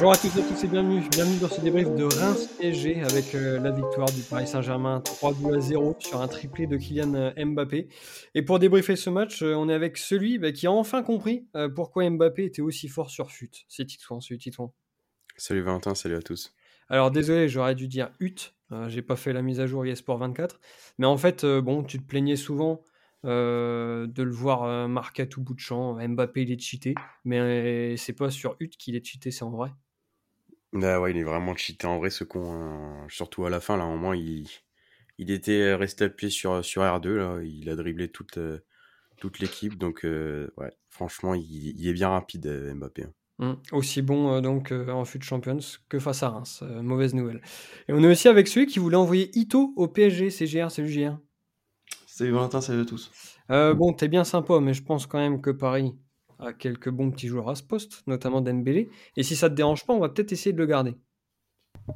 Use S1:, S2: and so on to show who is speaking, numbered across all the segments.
S1: Bonjour à toutes et à tous et bienvenue. Bienvenue dans ce débrief de Reims PSG avec euh, la victoire du Paris Saint-Germain 3 buts à 0 sur un triplé de Kylian euh, Mbappé. Et pour débriefer ce match, euh, on est avec celui bah, qui a enfin compris pourquoi Mbappé était aussi fort sur FUT. C'est Titouan, salut Titouan.
S2: Salut Valentin, salut à tous.
S1: Alors désolé, j'aurais dû dire UT, j'ai pas fait la mise à jour eSport 24. Mais en fait, bon, tu te plaignais souvent de le voir marquer à tout bout de champ. Mbappé, il est cheaté, mais c'est pas sur UT qu'il est cheaté, c'est en vrai.
S2: Bah ouais, il est vraiment cheaté en vrai ce con. Hein. Surtout à la fin, là, au moins, il, il était resté appuyé sur, sur R2, là. il a dribblé toute, toute l'équipe. Donc, ouais, franchement, il, est bien rapide, Mbappé. Hein.
S1: Mmh. Aussi bon donc en FUT Champions que face à Reims. mauvaise nouvelle. Et on est aussi avec celui qui voulait envoyer Ito au PSG, CGR, c'est le
S3: Salut Valentin, salut à tous.
S1: Euh, bon, t'es bien sympa, mais je pense quand même que Paris a quelques bons petits joueurs à ce poste, notamment Dembélé. Et si ça te dérange pas, on va peut-être essayer de le garder.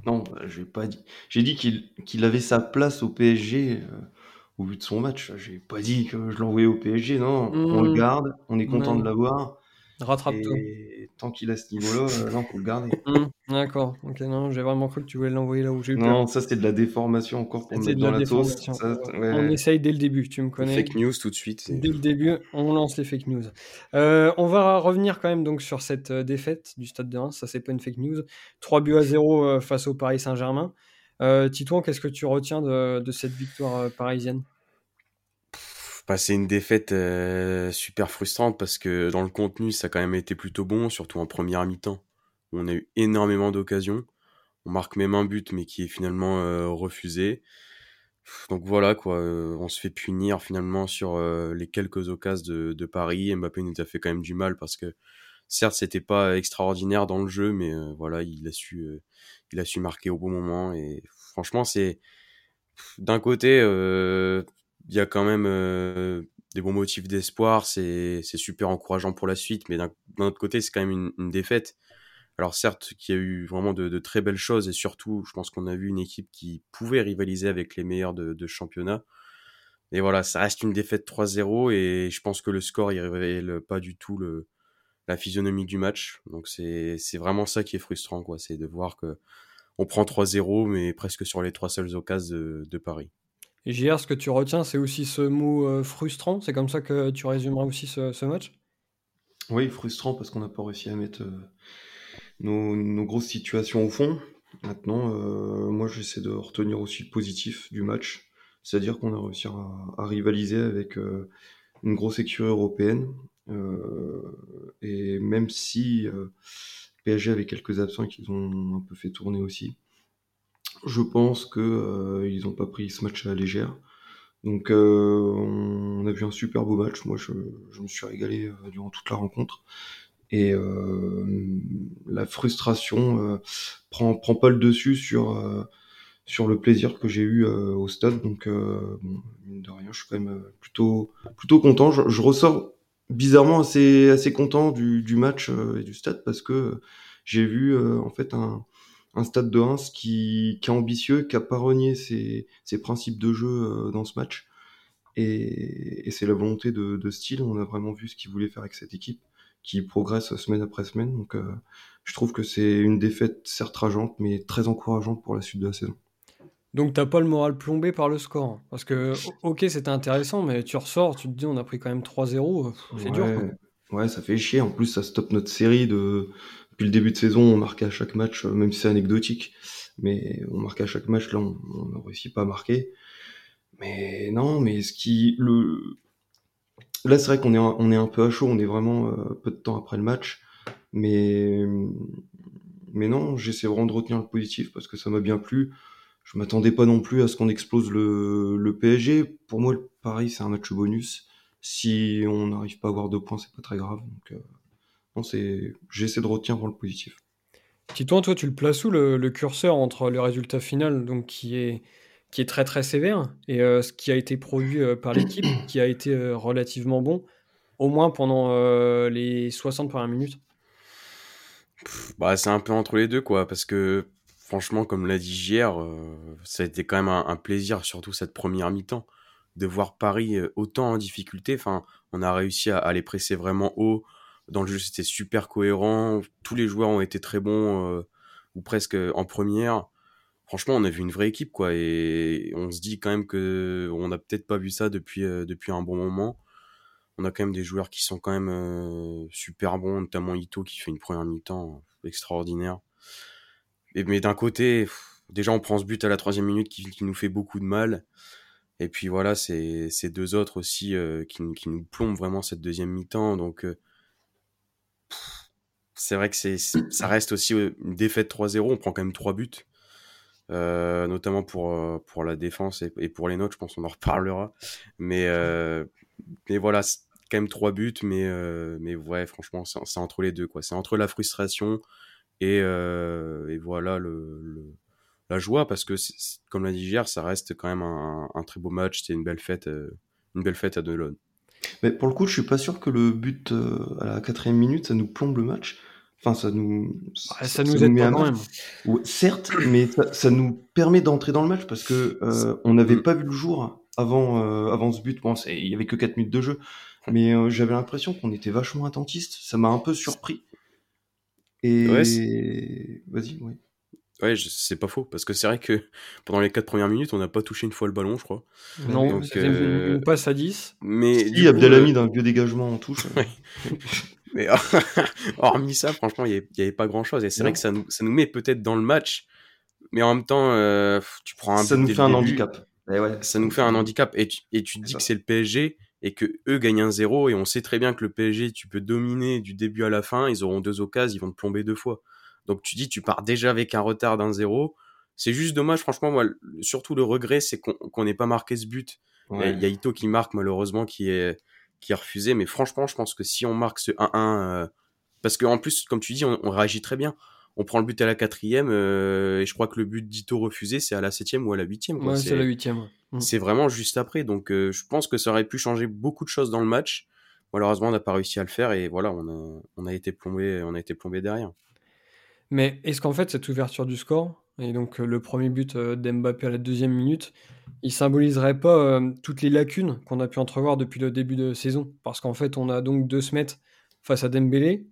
S3: Non, bah, j'ai pas dit. J'ai dit qu'il avait sa place au PSG euh, au vu de son match. J'ai pas dit que je l'envoyais au PSG. Non, on le mmh. garde. On est content de l'avoir.
S1: Rattrape-toi.
S3: Et tant qu'il a ce niveau-là, euh, non, faut le garder.
S1: Mmh, d'accord. Ok, non, j'ai vraiment cru que tu voulais l'envoyer là où j'ai eu
S3: Non, ça c'est de la déformation encore pour mettre dans la, sauce.
S1: On essaye dès le début, tu me connais.
S2: Fake news tout de suite.
S1: Dès le début, on lance les fake news. Euh, on va revenir quand même donc sur cette euh, défaite du Stade de Reims. Ça c'est pas une fake news. 3 buts à 0 face au Paris Saint-Germain. Titouan, qu'est-ce que tu retiens de cette victoire parisienne?
S2: Bah, c'est une défaite euh, super frustrante parce que dans le contenu, ça a quand même été plutôt bon, surtout en première mi-temps. On a eu énormément d'occasions. On marque même un but, mais qui est finalement euh, refusé. Donc voilà, quoi. Euh, on se fait punir finalement sur les quelques occasions de, de, Paris. Mbappé nous a fait quand même du mal parce que certes, c'était pas extraordinaire dans le jeu, mais voilà, il a su, il a su marquer au bon moment. Et franchement, c'est d'un côté il y a quand même euh, des bons motifs d'espoir, c'est super encourageant pour la suite, mais d'un autre côté, c'est quand même une, défaite. Alors certes, qu'il y a eu vraiment de, très belles choses, et surtout, je pense qu'on a vu une équipe qui pouvait rivaliser avec les meilleurs de, championnat. Et voilà, ça reste une défaite 3-0, et je pense que le score, il révèle pas du tout le, la physionomie du match. Donc c'est vraiment ça qui est frustrant, quoi. C'est de voir que on prend 3-0, mais presque sur les trois seules occasions de, de Paris.
S1: JR, ce que tu retiens, c'est aussi ce mot euh, frustrant. C'est comme ça que tu résumeras aussi ce, match?
S3: Oui, frustrant parce qu'on n'a pas réussi à mettre euh, nos, grosses situations au fond. Maintenant, euh, moi, j'essaie de retenir aussi le positif du match. C'est-à-dire qu'on a réussi à, rivaliser avec une grosse écurie européenne. et même si PSG avait quelques absents qu'ils ont un peu fait tourner aussi, je pense que euh, ils n'ont pas pris ce match à la légère. Donc euh, on a vu un super beau match. Moi, je, me suis régalé euh, durant toute la rencontre. Et la frustration prend, prend pas le dessus sur, sur le plaisir que j'ai eu au stade. Donc, bon, mine de rien, je suis quand même plutôt, plutôt content. Je, ressors bizarrement assez, assez content du, du match et du stade parce que j'ai vu en fait un, un stade de Reims qui, qui est ambitieux, qui a pas renié ses, ses principes de jeu euh, dans ce match. Et, et c'est la volonté de, de, style. On a vraiment vu ce qu'il voulait faire avec cette équipe, qui progresse semaine après semaine. Donc, euh, je trouve que c'est une défaite certes rageante, mais très encourageante pour la suite de la saison.
S1: Donc t'as pas le moral plombé par le score. Hein. Parce que, ok, c'était intéressant, mais tu ressors, tu te dis, on a pris quand même 3-0, c'est dur.
S3: Ouais, ça fait chier. En plus, ça stoppe notre série de, depuis le début de saison, on marquait à chaque match, euh, même si c'est anecdotique, mais on marquait à chaque match, là, on n'a réussi pas à marquer. Mais non, mais ce qui. Le... Là, c'est vrai qu'on est, on est un peu à chaud, on est vraiment euh, peu de temps après le match. Mais, mais non, j'essaie vraiment de retenir le positif parce que ça m'a bien plu. Je m'attendais pas non plus à ce qu'on explose le, le PSG. Pour moi, pareil, c'est un match bonus. Si on n'arrive pas à avoir deux points, c'est pas très grave. Euh, c'est, j'essaie de retenir le positif.
S1: Titouan, toi, tu le places où le, curseur entre le résultat final, donc qui est, qui est très très sévère, et euh, ce qui a été produit euh, par l'équipe, qui a été euh, relativement bon, au moins pendant les 60 premières minutes?
S2: Bah, C'est un peu entre les deux, quoi, parce que franchement, comme l'a dit hier, ça a été quand même un, plaisir, surtout cette première mi-temps, de voir Paris autant en difficulté. Enfin, on a réussi à, à les presser vraiment haut dans le jeu, c'était super cohérent. Tous les joueurs ont été très bons, ou presque en première. Franchement, on a vu une vraie équipe, quoi. Et on se dit quand même que on n'a peut-être pas vu ça depuis, depuis un bon moment. On a quand même des joueurs qui sont quand même super bons, notamment Ito qui fait une première mi-temps extraordinaire. Et, mais d'un côté, déjà on prend ce but à la troisième minute qui, nous fait beaucoup de mal. Et puis voilà, c'est ces deux autres aussi euh, qui, nous plombent vraiment cette deuxième mi-temps. Donc euh, c'est vrai que c'est ça reste aussi euh, une défaite 3-0. On prend quand même trois buts, notamment pour, pour la défense et, pour les notes. Je pense qu'on en reparlera. Mais, mais voilà, quand même trois buts. Mais, mais ouais, franchement, c'est entre les deux. C'est entre la frustration et, et voilà le la joie parce que, comme l'a dit hier, ça reste quand même un, très beau match. C'est une belle fête, euh, une belle fête à Delon.
S3: Mais pour le coup, je suis pas sûr que le but euh, à la quatrième minute, ça nous plombe le match. Enfin, ça nous.
S1: ça, nous aide quand même.
S3: certes, mais ça, nous permet d'entrer dans le match parce que euh, on n'avait mm. pas vu le jour avant, avant ce but. Bon, il y avait que 4 minutes de jeu, mais j'avais l'impression qu'on était vachement attentiste. Ça m'a un peu surpris. Et vas-y, oui.
S2: Ouais, c'est pas faux, parce que c'est vrai que pendant les 4 premières minutes, on n'a pas touché une fois le ballon, je crois.
S1: Non, Donc, euh... on passe à 10.
S3: Mais si, Abdelhamid, euh... un vieux dégagement en touche.
S2: mais hormis ça, franchement, il n'y avait pas grand-chose. Et c'est vrai que ça nous, ça nous met peut-être dans le match, mais en même temps, euh, tu prends un
S3: Ça nous fait un handicap.
S2: Eh ouais. Ça nous fait un handicap. Et tu, et tu te dis que c'est le PSG et que eux gagnent un zéro et on sait très bien que le PSG, tu peux dominer du début à la fin, ils auront deux occasions, ils vont te plomber deux fois. Donc tu dis, tu pars déjà avec un retard d'un zéro. C'est juste dommage, franchement, moi, surtout le regret, c'est qu'on n'ait pas marqué ce but. Il y a Ito qui marque, malheureusement, qui est, qui est refusé. Mais franchement, je pense que si on marque ce 1-1, euh, parce qu'en plus, comme tu dis, on, réagit très bien. On prend le but à la quatrième, euh, et je crois que le but d'Ito refusé, c'est à la septième ou à la huitième.
S1: Ouais, c'est la huitième.
S2: Mm. C'est vraiment juste après. Donc, euh, je pense que ça aurait pu changer beaucoup de choses dans le match. Malheureusement, on n'a pas réussi à le faire, et voilà, on a, on a été plombé, on a été plombé derrière.
S1: Mais est-ce qu'en fait, cette ouverture du score, et donc euh, le premier but euh, d'Mbappé à la deuxième minute, il symboliserait pas euh, toutes les lacunes qu'on a pu entrevoir depuis le début de saison? Parce qu'en fait, on a donc deux semaines face à Dembélé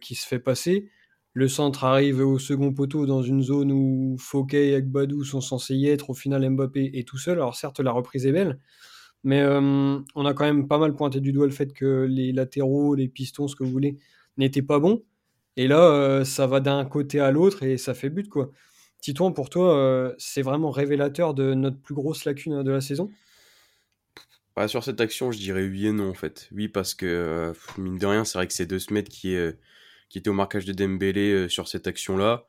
S1: qui se fait passer. Le centre arrive au second poteau dans une zone où Fouquet et Agbadou sont censés y être. Au final, Mbappé est tout seul. Alors certes, la reprise est belle, mais on a quand même pas mal pointé du doigt le fait que les latéraux, les pistons, ce que vous voulez, n'étaient pas bons. Et là, euh, ça va d'un côté à l'autre et ça fait but, quoi. Titouan, pour toi, euh, c'est vraiment révélateur de notre plus grosse lacune de la saison?
S2: Bah, Sur cette action, je dirais oui et non, en fait. Oui, parce que, euh, mine de rien, c'est vrai que c'est deux qui, qui était au marquage de Dembélé sur cette action-là.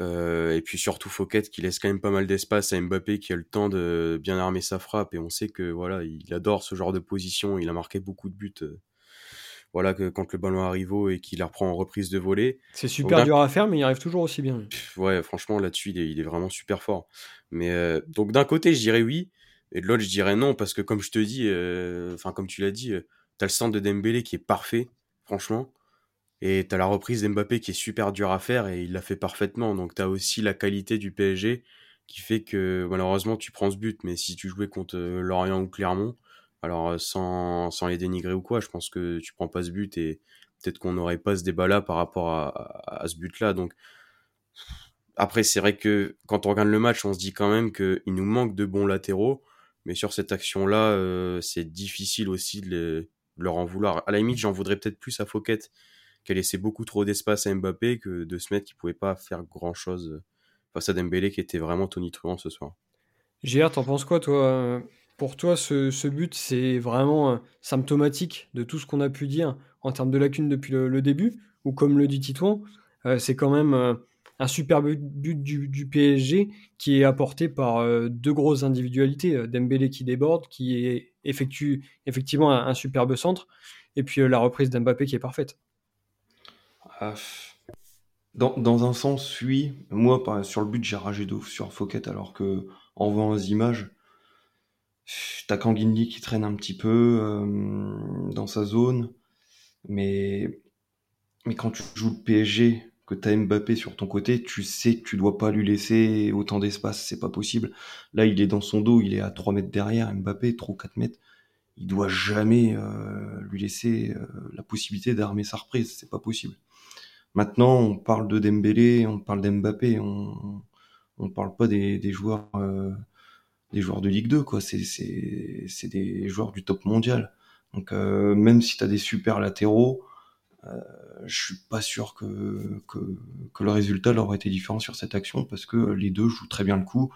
S2: et puis surtout Fouquet qui laisse quand même pas mal d'espace à Mbappé qui a le temps de bien armer sa frappe. Et on sait que voilà, il adore ce genre de position. Il a marqué beaucoup de buts voilà, que quand le ballon arrive haut et qu'il la reprend en reprise de volée.
S1: C'est super dur à faire, mais il arrive toujours aussi bien.
S2: Ouais, franchement, là-dessus, il, est, vraiment super fort. Mais euh, donc d'un côté, je dirais oui, et de l'autre, je dirais non, parce que comme je te dis, euh, enfin comme tu l'as dit, euh, t'as le centre de Dembélé qui est parfait, franchement, et t'as la reprise d'Mbappé qui est super dur à faire et il l'a fait parfaitement. Donc t'as aussi la qualité du PSG qui fait que malheureusement tu prends ce but, mais si tu jouais contre Lorient ou Clermont, alors, euh, sans, sans, les dénigrer ou quoi, je pense que tu prends pas ce but et peut-être qu'on n'aurait pas ce débat-là par rapport à, à, ce but-là. Donc, après, c'est vrai que quand on regarde le match, on se dit quand même qu'il nous manque de bons latéraux. Mais sur cette action-là, euh, c'est difficile aussi de, leur en vouloir. À la limite, j'en voudrais peut-être plus à Fouquet, qui a laissé beaucoup trop d'espace à Mbappé, que de se mettre qu'il pouvait pas faire grand-chose face à Dembélé, qui était vraiment tonitruant ce soir.
S1: JR, t'en penses quoi, toi pour toi, ce, but, c'est vraiment euh, symptomatique de tout ce qu'on a pu dire en termes de lacunes depuis le, début? Ou comme le dit Titouan, euh, c'est quand même euh, un super but, du, PSG qui est apporté par deux grosses individualités. Dembélé qui déborde, qui effectue effectivement un, superbe centre, et puis la reprise d'Mbappé qui est parfaite.
S3: Ah, dans, un sens, oui. Moi, sur le but, j'ai ragé d'ouf sur Fouquet, alors que en voyant les images, T'as Kanguinli qui traîne un petit peu euh, dans sa zone, mais, mais quand tu joues le PSG, que t'as Mbappé sur ton côté, tu sais que tu dois pas lui laisser autant d'espace, c'est pas possible. Là, il est dans son dos, il est à 3 mètres derrière, Mbappé, trop 4 mètres. il doit jamais lui laisser la possibilité d'armer sa reprise. C'est pas possible. Maintenant, on parle de Dembélé, on parle d'Mbappé, on on parle pas des, des joueurs des joueurs de Ligue 2 quoi. C'est c'est c'est des joueurs du top mondial. Donc même si tu as des super latéraux, euh, je suis pas sûr que, que, que, le résultat leur aurait été différent sur cette action parce que les deux jouent très bien le coup.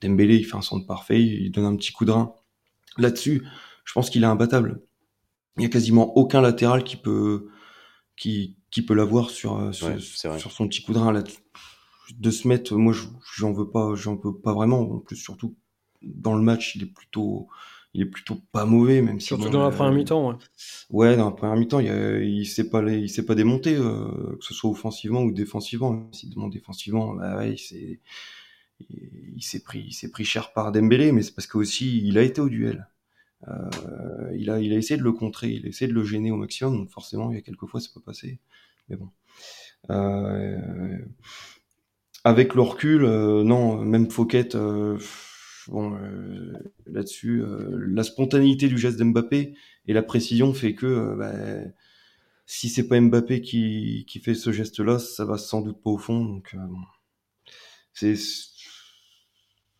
S3: Dembélé, il fait un centre parfait, il donne un petit coup de rein. Là-dessus, je pense qu'il est imbattable. Il y a quasiment aucun latéral qui peut qui, qui peut l'avoir sur, sur, sur, son petit coup de rein là de se mettre moi j'en veux pas j'en veux pas vraiment en plus surtout dans le match il est plutôt il est plutôt pas mauvais, même
S1: si. Surtout dans la première mi-temps, ouais.
S3: Ouais, dans la première mi-temps, il, il s'est pas, il s'est pas démonté, euh, que ce soit offensivement ou défensivement. S'il demande défensivement, bah ouais, il s'est, il s'est pris, il s'est pris cher par Dembélé, mais c'est parce que aussi il a été au duel. Euh, il a, il a essayé de le contrer, il a essayé de le gêner au maximum. Donc forcément, il y a quelques fois, ça peut passer. Mais bon. Euh, avec le recul, non, même Fouquet, bon, euh, là-dessus, euh, la spontanéité du geste d'Mbappé et la précision fait que euh, bah, si c'est pas Mbappé qui, qui fait ce geste-là, ça va sans doute pas au fond. Donc c'est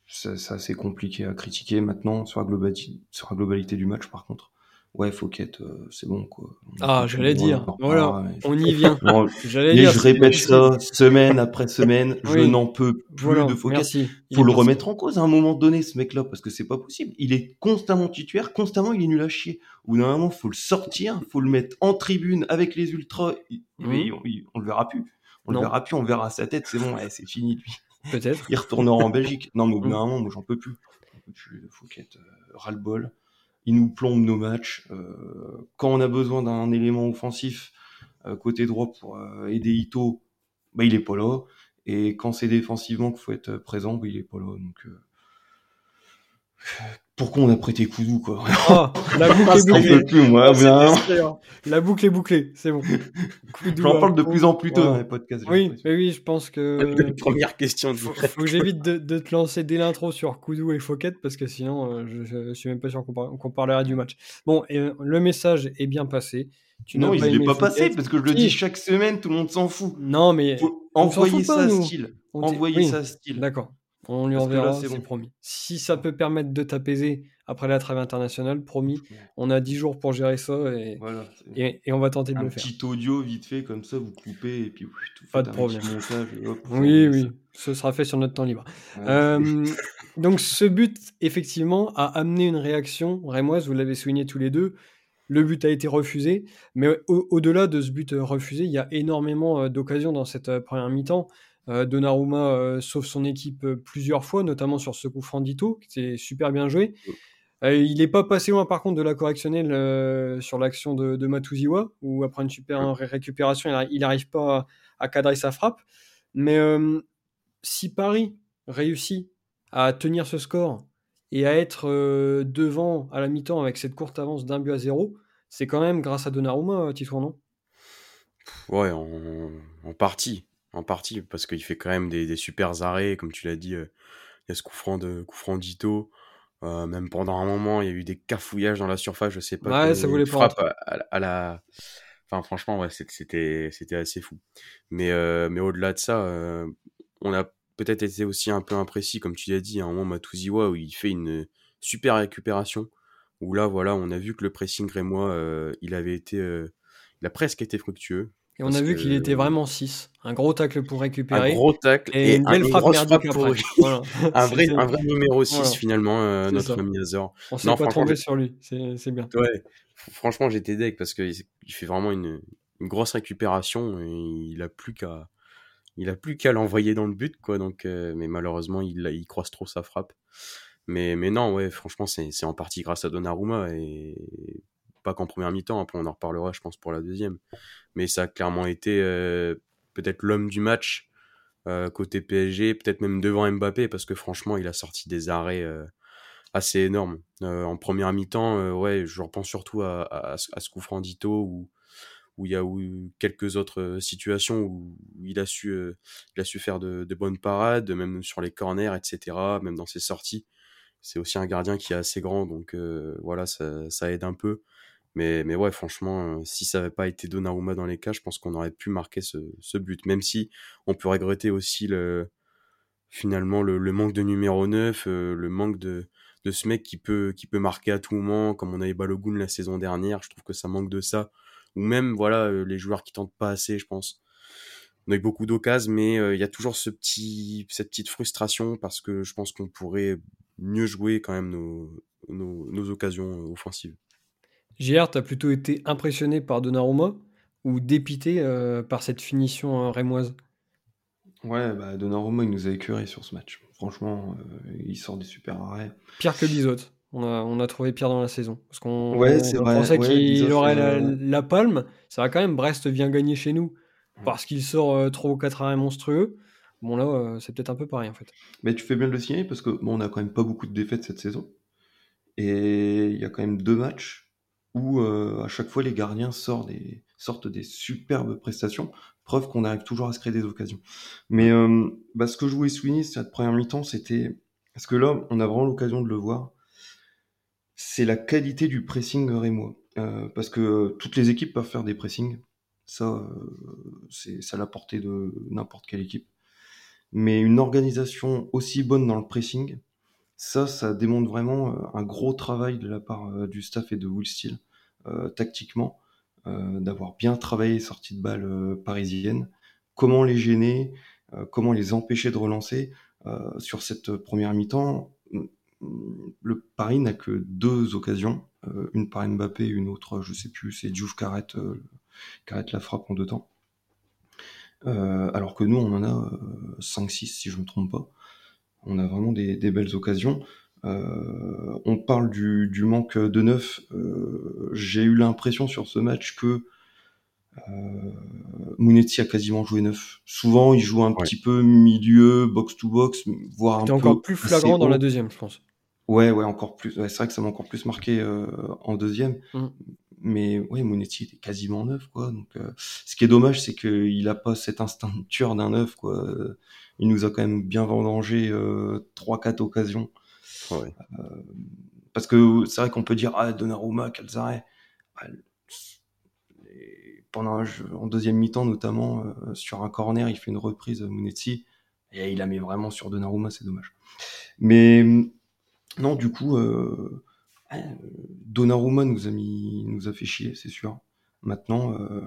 S3: c'est assez compliqué à critiquer maintenant sur la, globalité, sur la globalité du match par contre ouais, Fouquet, euh, c'est bon, quoi.
S1: ah, j'allais dire, voilà, on y vient.
S3: j'allais dire. je répète ça semaine après semaine, je n'en peux plus de Fouquet. Il faut le remettre en cause à un moment donné, ce mec-là, parce que c'est pas possible. Il est constamment titulaire, constamment il est nul à chier. Ou normalement, faut le sortir, faut le mettre en tribune avec les ultras. Mais mmh. on, le verra plus. On le verra plus, on verra sa tête, c'est bon, c'est fini lui.
S1: Peut-être.
S3: il retournera en Belgique. Non, mais au bout d'un mmh. moment, moi j'en peux plus. Fouquet, euh, ras-le-bol il nous plombe nos matchs. Euh, quand on a besoin d'un élément offensif euh, côté droit pour euh, aider Ito, bah, il est pas là. Et quand c'est défensivement qu'il faut être présent, bah, il est pas là. Donc, pourquoi on a prêté Koudou quoi?
S1: Ah, la boucle est bouclée. Plus, moi, la boucle est bouclée, c'est bon.
S3: J'en parle de plus en plus tôt dans les podcasts.
S1: Oui, mais oui, je pense que.
S2: Première question.
S1: Faut, faut que j'évite de, de, te lancer dès l'intro sur Koudou et Fouquet parce que sinon, euh, je, je, suis même pas sûr qu'on parlera du match. Bon, et, euh, le message est bien passé.
S3: Tu non, il n'est pas passé parce que je le dis chaque semaine, tout le monde s'en fout.
S1: Non, mais
S3: envoyez ça à style. Envoyez ça style.
S1: D'accord. On lui enverra, c'est promis. Si ça peut permettre de t'apaiser après la trêve internationale, promis. On a 10 jours pour gérer ça et, et, on va tenter de le faire.
S3: Un petit audio vite fait comme ça, vous coupez et puis
S1: tout Pas de problème. oui, oui, ce sera fait sur notre temps libre. Euh, donc ce but, effectivement, a amené une réaction rémoise, vous l'avez souligné tous les deux. Le but a été refusé, mais au-delà de ce but refusé, il y a énormément euh, d'occasions dans cette euh, première mi-temps. Euh, Donnarumma euh, sauve son équipe euh, plusieurs fois, notamment sur ce coup franc d'Ito, qui était super bien joué. il n'est pas passé loin par contre de la correctionnelle sur l'action de, de Matuziwa, où après une super récupération, il n'arrive pas à, cadrer sa frappe. Mais si Paris réussit à tenir ce score et à être devant à la mi-temps avec cette courte avance d'un but à zéro, c'est quand même grâce à Donnarumma, Titouan, non?
S2: Ouais, en partie en partie, parce qu'il fait quand même des, des super arrêts, comme tu l'as dit, euh, il y a ce coup franc de coup franc d'Ito. Euh, même pendant un moment, il y a eu des cafouillages dans la surface, je sais pas.
S1: Ouais, ça voulait
S2: frappe à, la. Enfin, franchement, ouais, c'était c'était assez fou. Mais euh, mais au-delà de ça, on a peut-être été aussi un peu imprécis, comme tu l'as dit, à un moment Matuziwa où il fait une super récupération. Où là, voilà, on a vu que le pressing rémois, il avait été, il a presque été fructueux.
S1: Et on a vu qu'il était vraiment 6. Un gros tacle pour récupérer.
S2: Un gros tacle
S1: et, une belle frappe après.
S2: Voilà. un, vrai, un vrai numéro 6 finalement, euh, notre ami Azor.
S1: On s'est pas trompé sur lui, c'est bien.
S2: Ouais. Franchement, j'étais deck parce qu'il fait vraiment une, une, grosse récupération et il a plus qu'à il a plus qu'à l'envoyer dans le but quoi donc euh, mais malheureusement il il croise trop sa frappe mais mais non ouais franchement c'est en partie grâce à Donnarumma et pas qu'en première mi-temps, après on en reparlera je pense pour la deuxième. Mais ça a clairement été euh, peut-être l'homme du match euh, côté PSG, peut-être même devant Mbappé, parce que franchement il a sorti des arrêts euh, assez énormes. en première mi-temps, ouais, je repense surtout à, à, ce coup franc d'Ito où il y a eu quelques autres situations où il a su, faire de, bonnes parades, même sur les corners, etc., même dans ses sorties c'est aussi un gardien qui est assez grand, donc voilà, ça, aide un peu. Mais, mais ouais, franchement, si ça n'avait pas été Donnarumma dans les cas, je pense qu'on aurait pu marquer ce, ce, but. Même si on peut regretter aussi le, finalement le, le manque de numéro 9, le manque de, de ce mec qui peut, qui peut marquer à tout moment, comme on avait Balogun la saison dernière. Je trouve que ça manque de ça. Ou même, voilà, les joueurs qui tentent pas assez, je pense on a eu beaucoup d'occasions, mais euh, il y a toujours ce petit, cette petite frustration parce que je pense qu'on pourrait mieux jouer quand même nos, nos, occasions euh, offensives.
S1: JR, tu as plutôt été impressionné par Donnarumma ou dépité euh, par cette finition rémoise?
S3: Ouais, bah Donnarumma, il nous a écœuré sur ce match. Franchement, il sort des super arrêts.
S1: Pire que Bizot. On a, on a trouvé pire dans la saison. Parce qu'on pensait qu'il aurait la, la, palme. Ça va quand même, Brest vient gagner chez nous parce qu'il sort euh, trop 4 arrêts monstrueux. Bon là, euh, c'est peut-être un peu pareil en fait.
S3: Mais tu fais bien de le signaler parce que bon, on a quand même pas beaucoup de défaites cette saison. Et il y a quand même deux matchs où euh, à chaque fois les gardiens sortent des, sortent des superbes prestations, preuve qu'on arrive toujours à se créer des occasions. Mais bah, ce que je voulais souligner cette première mi-temps, c'était parce que là, on a vraiment l'occasion de le voir, c'est la qualité du pressing rémois. parce que toutes les équipes peuvent faire des pressings. Ça, euh, c'est à la portée de n'importe quelle équipe. Mais une organisation aussi bonne dans le pressing, ça, ça démontre vraiment euh, un gros travail de la part euh, du staff et de Will Steele, tactiquement, d'avoir bien travaillé les sorties de balles parisiennes, comment les gêner, comment les empêcher de relancer. sur cette première mi-temps, le Paris n'a que deux occasions, une par Mbappé, une autre, je sais plus, c'est Diouf Carret, qui arrête la frappe en deux temps. Euh, alors que nous, on en a 5-6 euh, si je ne me trompe pas. On a vraiment des, belles occasions. Euh, on parle du, manque de neuf. J'ai eu l'impression sur ce match que Mounetti a quasiment joué neuf. Souvent, il joue un petit peu milieu, box-to-box, voire un peu.
S1: encore plus flagrant dans la deuxième, je pense.
S3: Ouais, ouais, encore plus. c'est vrai que ça m'a encore plus marqué en deuxième. Mm mais ouais, Monetti était quasiment neuf, quoi. Donc, euh, ce qui est dommage, c'est qu'il a pas cet instinct de tueur d'un neuf, quoi. Il nous a quand même bien vendangé euh, trois, quatre occasions. Ouais. Euh, parce que c'est vrai qu'on peut dire ah Donnarumma, Calzare. Bah, pendant en deuxième mi-temps notamment sur un corner, il fait une reprise Monetti et il la met vraiment sur Donnarumma, c'est dommage. Mais non, du coup. Euh, Donnarumma nous a mis, nous a fait chier, c'est sûr. Maintenant, euh,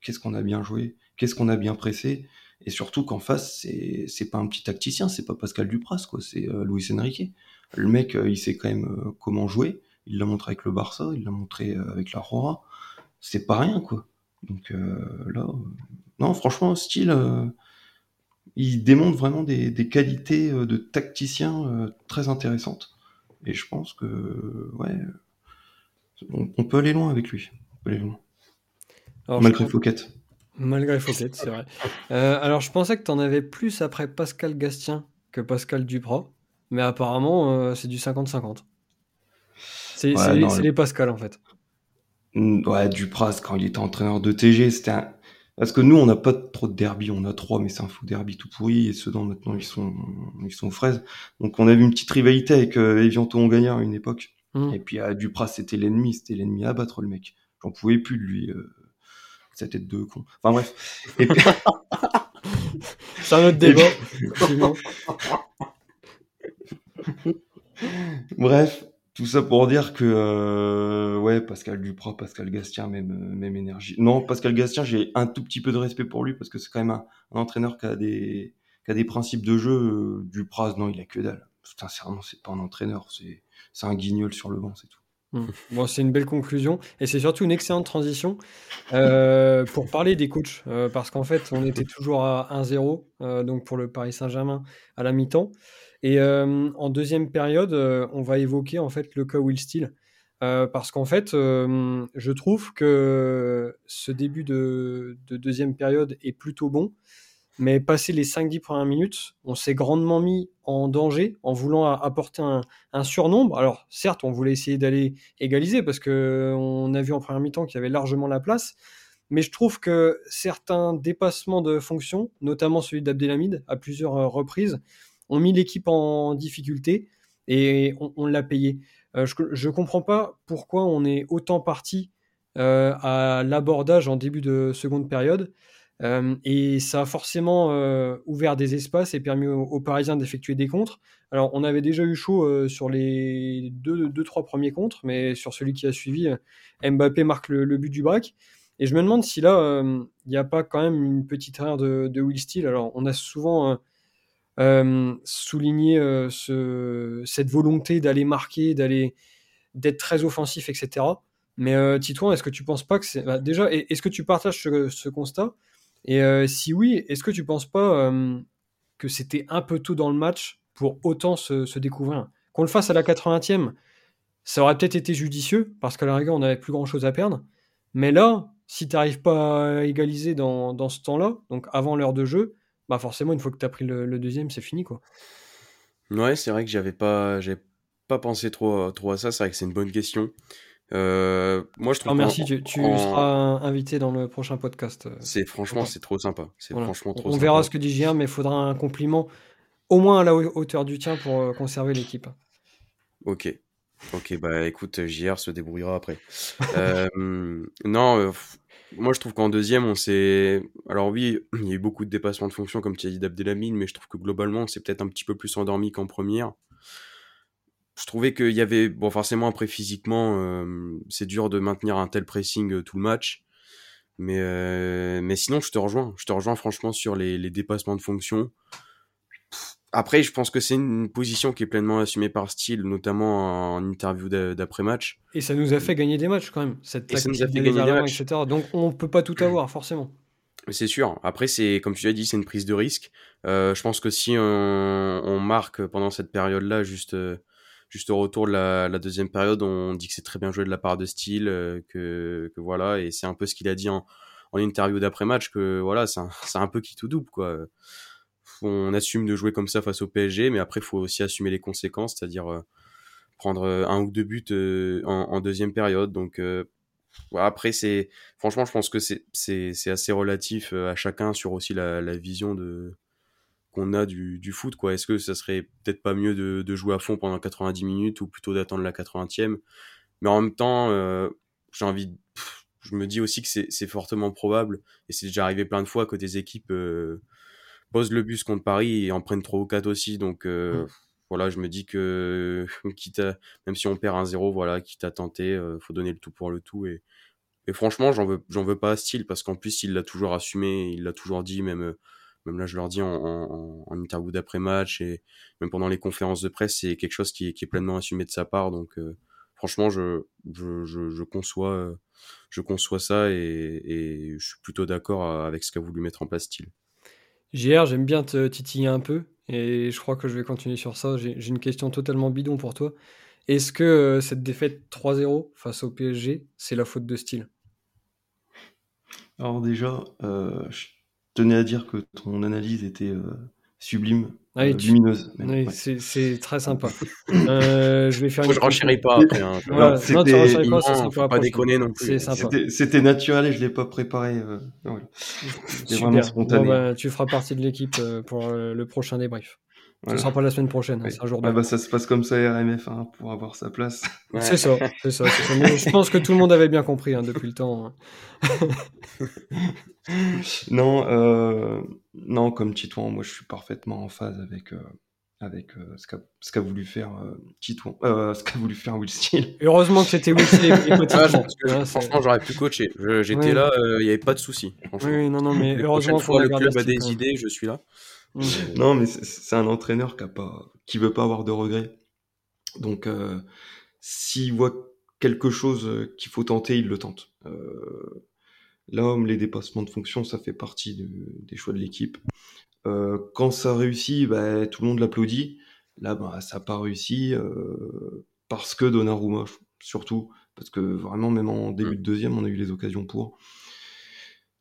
S3: qu'est-ce qu'on a bien joué, qu'est-ce qu'on a bien pressé, et surtout qu'en face, c'est c'est pas un petit tacticien, c'est pas Pascal Dupras, quoi, c'est euh, Luis Enrique. Le mec, euh, il sait quand même comment jouer. Il l'a montré avec le Barça, il l'a montré avec la Rora. C'est pas rien, quoi. Donc là, non, franchement, style, il démontre vraiment des, des qualités de tacticien très intéressantes. Et je pense que, ouais, on, peut aller loin avec lui. Malgré Fouquet.
S1: Malgré Fouquet, c'est vrai. Euh, alors, je pensais que tu en avais plus après Pascal Gastien que Pascal Duprat, mais apparemment, euh, c'est du 50-50. C'est les Pascal, en fait.
S3: Ouais, Duprat, quand il était entraîneur de TG, c'était un parce que nous, on n'a pas trop de derby, on a trois, mais c'est un fou derby tout pourri, et Sedan, maintenant, ils sont, ils sont fraises. Donc, on avait une petite rivalité avec euh, Evianto Ongagnard à une époque. Mmh. Et puis, à Dupras, c'était l'ennemi, c'était l'ennemi à battre, le mec. J'en pouvais plus de lui, euh, sa tête de con. Enfin, bref.
S1: c'est un autre débat,
S3: Bref, tout ça pour dire que euh, Pascal Duprat, Pascal Gastien, même euh, même énergie. Non, Pascal Gastien, j'ai un tout petit peu de respect pour lui parce que c'est quand même un, entraîneur qui a des des principes de jeu. Euh, Duprat, non, il a que dalle. Sincèrement, c'est pas un entraîneur, c'est un guignol sur le banc, c'est tout.
S1: Mmh. Bon, c'est une belle conclusion et c'est surtout une excellente transition pour parler des coachs parce qu'en fait on était toujours à 1-0 donc pour le Paris Saint-Germain à la mi-temps et en deuxième période, on va évoquer en fait le cas Will Steele. parce qu'en fait, je trouve que ce début de, deuxième période est plutôt bon. Mais passé les 5-10 premières minutes, on s'est grandement mis en danger en voulant apporter un, surnombre. Alors certes, on voulait essayer d'aller égaliser parce qu'on a vu en première mi-temps qu'il y avait largement la place. Mais je trouve que certains dépassements de fonctions, notamment celui d'Abdelhamid à plusieurs reprises, ont mis l'équipe en difficulté. et on, l'a payé. je ne comprends pas pourquoi on est autant parti à l'abordage en début de seconde période. et ça a forcément ouvert des espaces et permis aux, Parisiens d'effectuer des contres. Alors, on avait déjà eu chaud sur les deux, deux, trois premiers contres, mais sur celui qui a suivi, Mbappé marque le, but du break. Et je me demande si là, il n'y a pas quand même une petite erreur de, de Will Steele. Alors, on a souvent souligné ce, cette volonté d'aller marquer, d'aller d'être très offensif, etc. Mais euh, Titouan, est-ce que tu penses pas que c'est. Bah, déjà, est-ce que tu partages ce, constat? Et euh, si oui, est-ce que tu penses pas euh, que c'était un peu tôt dans le match pour autant se, découvrir? Qu'on le fasse à la 80e, ça aurait peut-être été judicieux, parce qu'à la rigueur, on n'avait plus grand-chose à perdre. Mais là, si tu n'arrives pas à égaliser dans ce temps-là, donc avant l'heure de jeu, bah forcément, une fois que tu as pris le, deuxième, c'est fini. quoi.
S2: Ouais, c'est vrai que j'avais pas, pas pensé trop, trop à ça. C'est vrai que c'est une bonne question. Euh, moi, je trouve.
S1: Oh, merci, tu, seras invité dans le prochain podcast. Euh,
S2: c'est franchement, c'est trop sympa. C'est franchement trop.
S1: On verra ce que dit Gien, mais il faudra un compliment au moins à la hauteur du tien pour euh, conserver l'équipe.
S2: Ok. Ok, bah écoute, JR se débrouillera après. non, moi je trouve qu'en deuxième, on s'est. Alors oui, il y a eu beaucoup de dépassements de fonction, comme tu as dit d'Abdelhamid, mais je trouve que globalement, on s'est peut-être un petit peu plus endormi qu'en première je trouvais qu'il y avait, bon, forcément, après, physiquement, euh, c'est dur de maintenir un tel pressing euh, tout le match. Mais, euh, mais sinon, je te rejoins. Je te rejoins franchement sur les, les dépassements de fonction. Après, je pense que c'est une position qui est pleinement assumée par Steele, notamment en interview d'après-match.
S1: Et ça nous a fait gagner des matchs quand même, cette ça nous a fait gagner des matchs. etc. Donc on peut pas tout avoir, forcément.
S2: C'est sûr. Après, c'est comme tu l'as dit, c'est une prise de risque. je pense que si on, on marque pendant cette période-là, juste juste au retour de la, deuxième période, on dit que c'est très bien joué de la part de Steele, euh, que, voilà, et c'est un peu ce qu'il a dit en, interview d'après-match, que voilà, c'est un, peu qui tout double, quoi. On assume de jouer comme ça face au PSG, mais après, il faut aussi assumer les conséquences, c'est-à-dire euh, prendre euh, un ou deux buts en, deuxième période. Donc, après, c'est franchement, je pense que c'est assez relatif à chacun sur aussi la vision de, qu'on a du, du, foot. quoi. Est-ce que ça serait peut-être pas mieux de, jouer à fond pendant 90 minutes ou plutôt d'attendre la 80e Mais en même temps, euh, j'ai envie, je me dis aussi que c'est fortement probable, et c'est déjà arrivé plein de fois que des équipes euh, posent le bus contre Paris et en prennent 3 ou 4 aussi. Donc euh, mmh. voilà, je me dis que quitte même si on perd un 0 voilà, quitte à tenter, faut donner le tout pour le tout. Et, et franchement, j'en veux, j'en veux pas à Style parce qu'en plus, il l'a toujours assumé, il l'a toujours dit, même même là, je leur dis en, interview d'après-match et même pendant les conférences de presse, c'est quelque chose qui est, pleinement assumé de sa part. Donc, euh, franchement, je, je, conçois, euh, je conçois ça et, je suis plutôt d'accord avec ce qu'a voulu mettre en place Style.
S1: JR, j'aime bien te titiller un peu et je crois que je vais continuer sur ça. J'ai une question totalement bidon pour toi. Est-ce que euh, cette défaite 3-0 face au PSG, c'est la faute de Style
S3: Alors déjà, je tenais à dire que ton analyse était euh, sublime, ah euh, lumineuse.
S1: Oui, c'est très sympa. euh, je vais faire.
S2: Une je renchéris pas après. Hein. non, tu renchéris pas, ça sera pas déconner non plus.
S3: C'était naturel et je l'ai pas préparé. Euh,
S1: C'était vraiment spontané. Bah, tu feras partie de l'équipe pour le prochain débrief. Ce ne sera pas la semaine prochaine, hein, c'est un jour
S3: ah bah, Ça se passe comme ça RMF hein, pour avoir sa place.
S1: C'est ça, c'est ça, je pense que tout le monde avait bien compris hein, depuis le temps.
S3: non, euh, non, comme Titouan, moi je suis parfaitement en phase avec, euh, avec euh, ce qu'a voulu faire Titouan, ce qu'a voulu faire Will Steele.
S1: Heureusement que c'était Will Steele.
S2: ah, franchement, j'aurais pu coacher. J'étais là, il n'y avait pas de souci.
S1: Oui, non, non, mais heureusement
S2: que le club a des idées, je suis là.
S3: Mm. non, mais c'est un entraîneur qui a pas, qui veut pas avoir de regrets. Donc, euh, s'il voit quelque chose euh, qu'il faut tenter, il le tente. Euh, là, les dépassements de fonction, ça fait partie des choix de l'équipe. Euh, quand ça réussit, bah, tout le monde l'applaudit. Là, bah, ça n'a pas réussi euh, parce que Donnarumma, surtout, parce que vraiment, même en début mm. de deuxième, on a eu les occasions pour.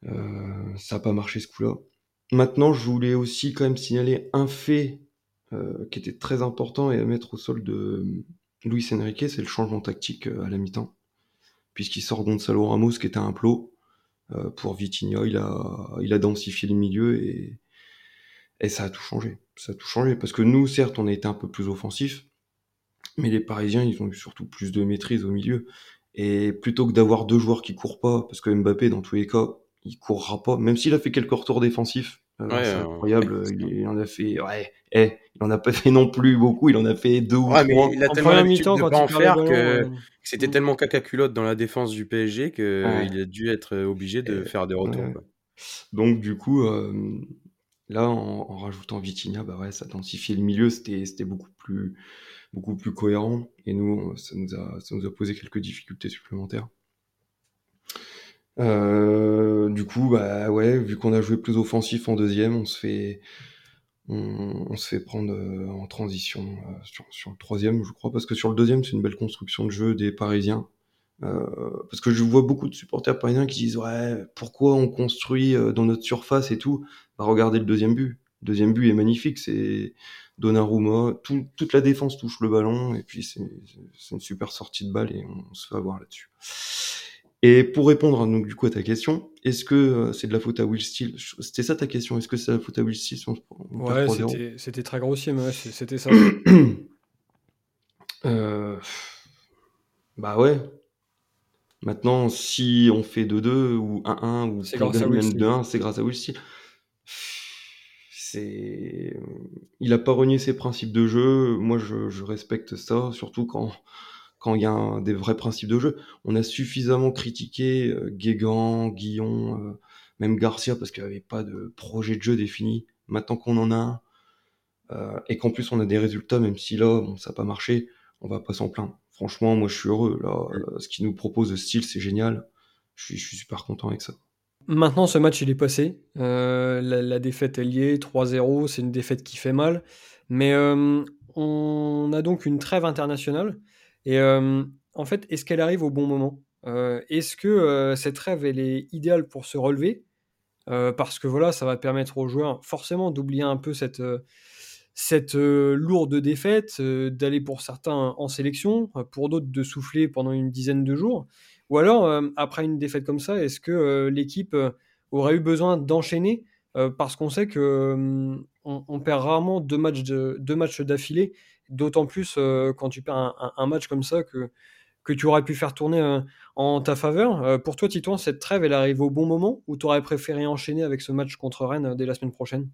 S3: ça n'a pas marché ce coup-là. Maintenant, je voulais aussi quand même signaler un fait euh, qui était très important et à mettre au sol de euh, Luis Enrique, c'est le changement tactique euh, à la mi-temps. Puisqu'il sort Gonzalo Ramos qui était un plot pour Vitinha, il a, il a densifié les milieux et, et ça a tout changé. Ça a tout changé parce que nous, certes, on a été un peu plus offensif, Mais les Parisiens, ils ont eu surtout plus de maîtrise au milieu. Et plutôt que d'avoir deux joueurs qui courent pas, parce que Mbappé, dans tous les cas, il courra pas, même s'il a fait quelques retours défensifs. Euh, c'est
S2: Ouais, euh,
S3: incroyable. Il en a fait, ouais, eh, il en a pas fait non plus beaucoup. Il en a fait deux ou
S2: Ouais, mais
S3: trois.
S2: il a
S1: En
S2: tellement
S1: première
S2: l'habitude
S1: mi-temps,
S2: de
S1: quand
S2: pas en faire que
S1: euh,
S2: c'était
S1: mm.
S2: tellement caca-culotte dans la défense du PSG que
S3: Ouais.
S2: il a dû être obligé de
S3: Et-
S2: faire des retours, quoi.
S3: Donc du coup, euh, là, en, en rajoutant Vitinha, bah ouais, ça densifiait le milieu. C'était, c'était beaucoup plus, beaucoup plus cohérent. Et nous, ça nous a, ça nous a posé quelques difficultés supplémentaires. Euh, du coup, bah ouais, vu qu'on a joué plus offensif en deuxième, on se fait, on, on se fait prendre euh, en transition euh, sur, sur le troisième, je crois, parce que sur le deuxième, c'est une belle construction de jeu des Parisiens. Euh, parce que je vois beaucoup de supporters parisiens qui disent ouais, pourquoi on construit dans notre surface et tout? Bah, regardez le deuxième but. Le deuxième but est magnifique, c'est Donnarumma, tout, toute la défense touche le ballon et puis c'est c'est une super sortie de balle et on, se fait avoir là-dessus. Et pour répondre donc du coup à ta question, est-ce que euh, c'est de la faute à Will Steele? C'était ça ta question, est-ce que c'est la faute à Will Steele si
S1: Ouais,
S3: 3-0
S1: c'était très grossier, mais ouais, c'était ça.
S3: Euh, bah ouais. Maintenant, si on fait 2-2 ou 1-1 ou
S1: C'est grâce à
S3: gagne
S1: Will
S3: même
S1: Steele.
S3: 2-1, c'est grâce à Will Steele. C'est, il a pas renié ses principes de jeu. Moi, je, je respecte ça, surtout quand quand il y a un- des vrais principes de jeu. On a suffisamment critiqué euh, Guégan, Guillon, euh, même Garcia parce qu'il n'y avait pas de projet de jeu défini. Maintenant qu'on en a un, euh, et qu'en plus on a des résultats, même si là, bon, ça n'a pas marché, on va pas s'en plaindre. Franchement, moi je suis heureux. Là, euh, ce qu'il nous propose de style, c'est génial. Je suis, je suis super content avec ça.
S1: Maintenant, ce match, il est passé. Euh, la, la défaite est liée, 3-0, c'est une défaite qui fait mal. Mais on a donc une trêve internationale. Et euh, en fait, est-ce qu'elle arrive au bon moment? Euh, Est-ce que euh, cette trêve, elle est idéale pour se relever? Parce que voilà, ça va permettre aux joueurs forcément d'oublier un peu cette, cette lourde défaite, d'aller pour certains en sélection, pour d'autres de souffler pendant une dizaine de jours. Ou alors, après une défaite comme ça, est-ce que l'équipe aurait eu besoin d'enchaîner? Parce qu'on sait que on, perd rarement deux matchs de- deux matchs d'affilée, d'autant plus euh, quand tu perds un, un- un match comme ça que que tu aurais pu faire tourner euh, en ta faveur. Euh, pour toi, Titouan, cette trêve, elle arrive au bon moment ou tu aurais préféré enchaîner avec ce match contre Rennes dès la semaine prochaine?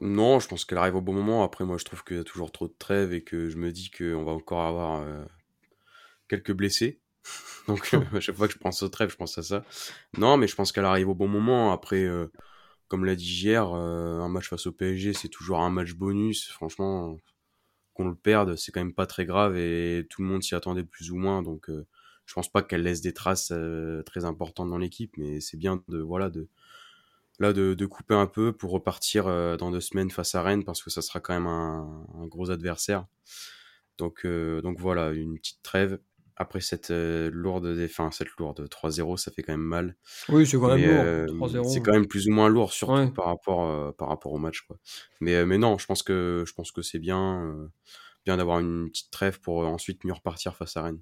S2: Non, je pense qu'elle arrive au bon moment. Après, moi, je trouve qu'il y a toujours trop de trêves et que je me dis qu'on va encore avoir quelques blessés. Donc, euh, à chaque fois que je pense aux trêves, je pense à ça. Non, mais je pense qu'elle arrive au bon moment. Après, comme l'a dit hier, euh, un match face au PSG, c'est toujours un match bonus. Franchement, qu'on le perde, c'est quand même pas très grave et tout le monde s'y attendait plus ou moins. Donc, euh, je pense pas qu'elle laisse des traces euh, très importantes dans l'équipe, mais c'est bien de voilà de là de, couper un peu pour repartir dans deux semaines face à Rennes parce que ça sera quand même un, un gros adversaire. Donc, donc voilà, une petite trêve. Après cette euh, lourde, enfin cette lourde 3-0, ça fait quand même mal.
S1: Oui, c'est quand même
S2: Mais
S1: lourd.
S2: euh,
S1: 3-0.
S2: c'est quand même plus ou moins lourd, surtout
S1: Ouais.
S2: par rapport euh, par rapport au match, quoi. Mais euh, mais non, je pense que je pense que c'est bien euh, bien d'avoir une petite trêve pour euh, ensuite mieux repartir face à Rennes.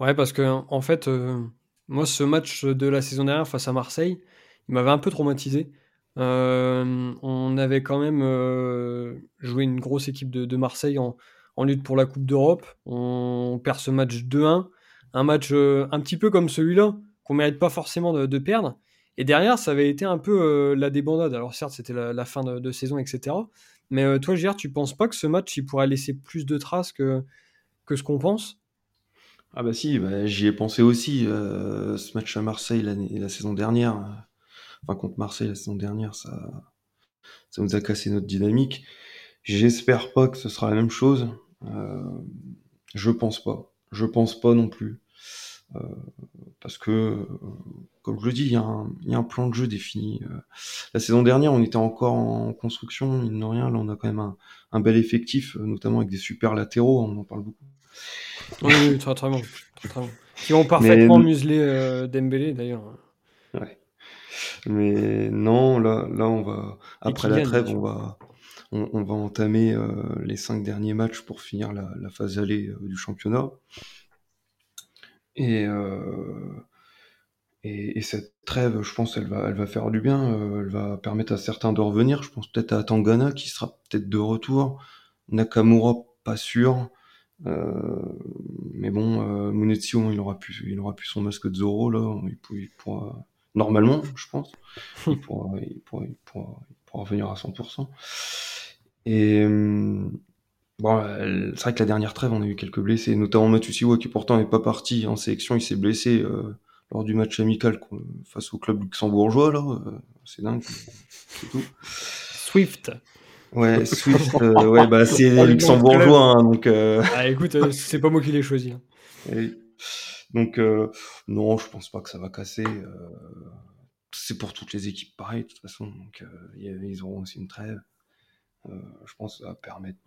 S1: Ouais, parce que en fait, euh, moi, ce match de la saison dernière face à Marseille, il m'avait un peu traumatisé. Euh, on avait quand même euh, joué une grosse équipe de, de Marseille en, en lutte pour la Coupe d'Europe. On perd ce match 2-1, un match euh, un petit peu comme celui-là, qu'on mérite pas forcément de, perdre. Et derrière, ça avait été un peu euh, la débandade. Alors certes, c'était la, fin de, saison, etc. Mais euh, toi, Gérard, tu penses pas que ce match, il pourrait laisser plus de traces que, que ce qu'on pense?
S3: Ah bah si, bah, j'y ai pensé aussi. ce match à Marseille la saison dernière, enfin contre Marseille la saison dernière, ça, ça nous a cassé notre dynamique. J'espère pas que ce sera la même chose. Euh, je pense pas. Je pense pas non plus. Euh, parce que, euh, comme je le dis, il y, a un- il y a un plan de jeu défini. La saison dernière, on était encore en construction, mine de rien. Là, on a quand même un, un bel effectif, notamment avec des super latéraux. On en parle beaucoup.
S1: Oui, oui, très très bon. Très, très bon. Qui ont parfaitement muselé euh, Dembélé d'ailleurs.
S3: Ouais. Mais non, là, là, on va après la trêve, on va, on, va entamer euh, les cinq derniers matchs pour finir la, phase allée euh, du championnat. Et, euh, et, et cette trêve, je pense, elle va, faire du bien. elle va permettre à certains de revenir. Je pense peut-être à Tangana qui sera peut-être de retour. Nakamura, pas sûr. mais bon, euh, il aura plus, son masque de Zoro normalement, je pense, il pourra, il pourra, il pourra, revenir à 100%. Et Bon, c'est vrai que la dernière trêve, on a eu quelques blessés, notamment Matusiwa qui pourtant n'est pas parti en sélection, il s'est blessé euh, lors du match amical face au club luxembourgeois, là. Euh, c'est dingue, c'est tout.
S1: Swift.
S3: Ouais, Swift, euh, ouais, bah c'est luxembourgeois, hein, donc.
S1: Ah, écoute, c'est pas moi qui l'ai choisi.
S3: Hein. donc, non, je pense pas que ça va casser. c'est pour toutes les équipes pareil, de toute façon, donc ils auront aussi une trêve. Euh, je pense que ça va permettre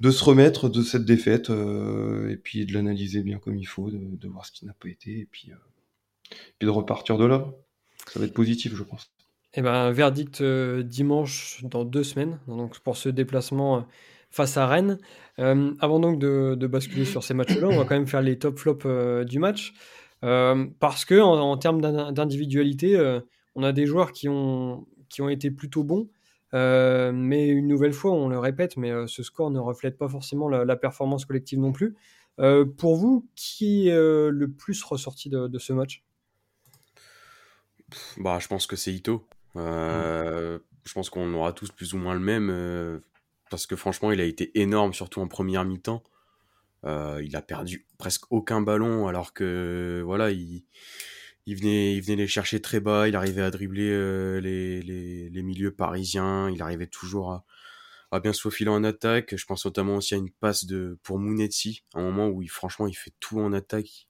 S3: de, se remettre de cette défaite euh, et puis de l'analyser bien comme il faut, de, voir ce qui n'a pas été et puis, euh, de repartir de là. Ça va être positif, je pense.
S1: Eh ben, verdict dimanche dans deux semaines, donc pour ce déplacement face à Rennes. avant donc de, de basculer sur ces matchs-là, on va quand même faire les top flops du match. parce que en, termes d'individualité, on a des joueurs qui ont, qui ont été plutôt bons, euh, mais une nouvelle fois, on le répète, mais euh, ce score ne reflète pas forcément la, performance collective non plus. Euh, pour vous, qui est le plus ressorti de, ce match?
S2: Bah, Je pense que c'est Ito. Je pense qu'on aura tous plus ou moins le même, parce que franchement, il a été énorme, surtout en première mi-temps. il a perdu presque aucun ballon, alors que voilà, il il venait, il venait les chercher très bas, il arrivait à dribbler euh, les, les, les, milieux parisiens, il arrivait toujours à, à bien se faufiler en attaque. Je pense notamment aussi à une passe de pour Mounetti, un moment où il, franchement il fait tout en attaque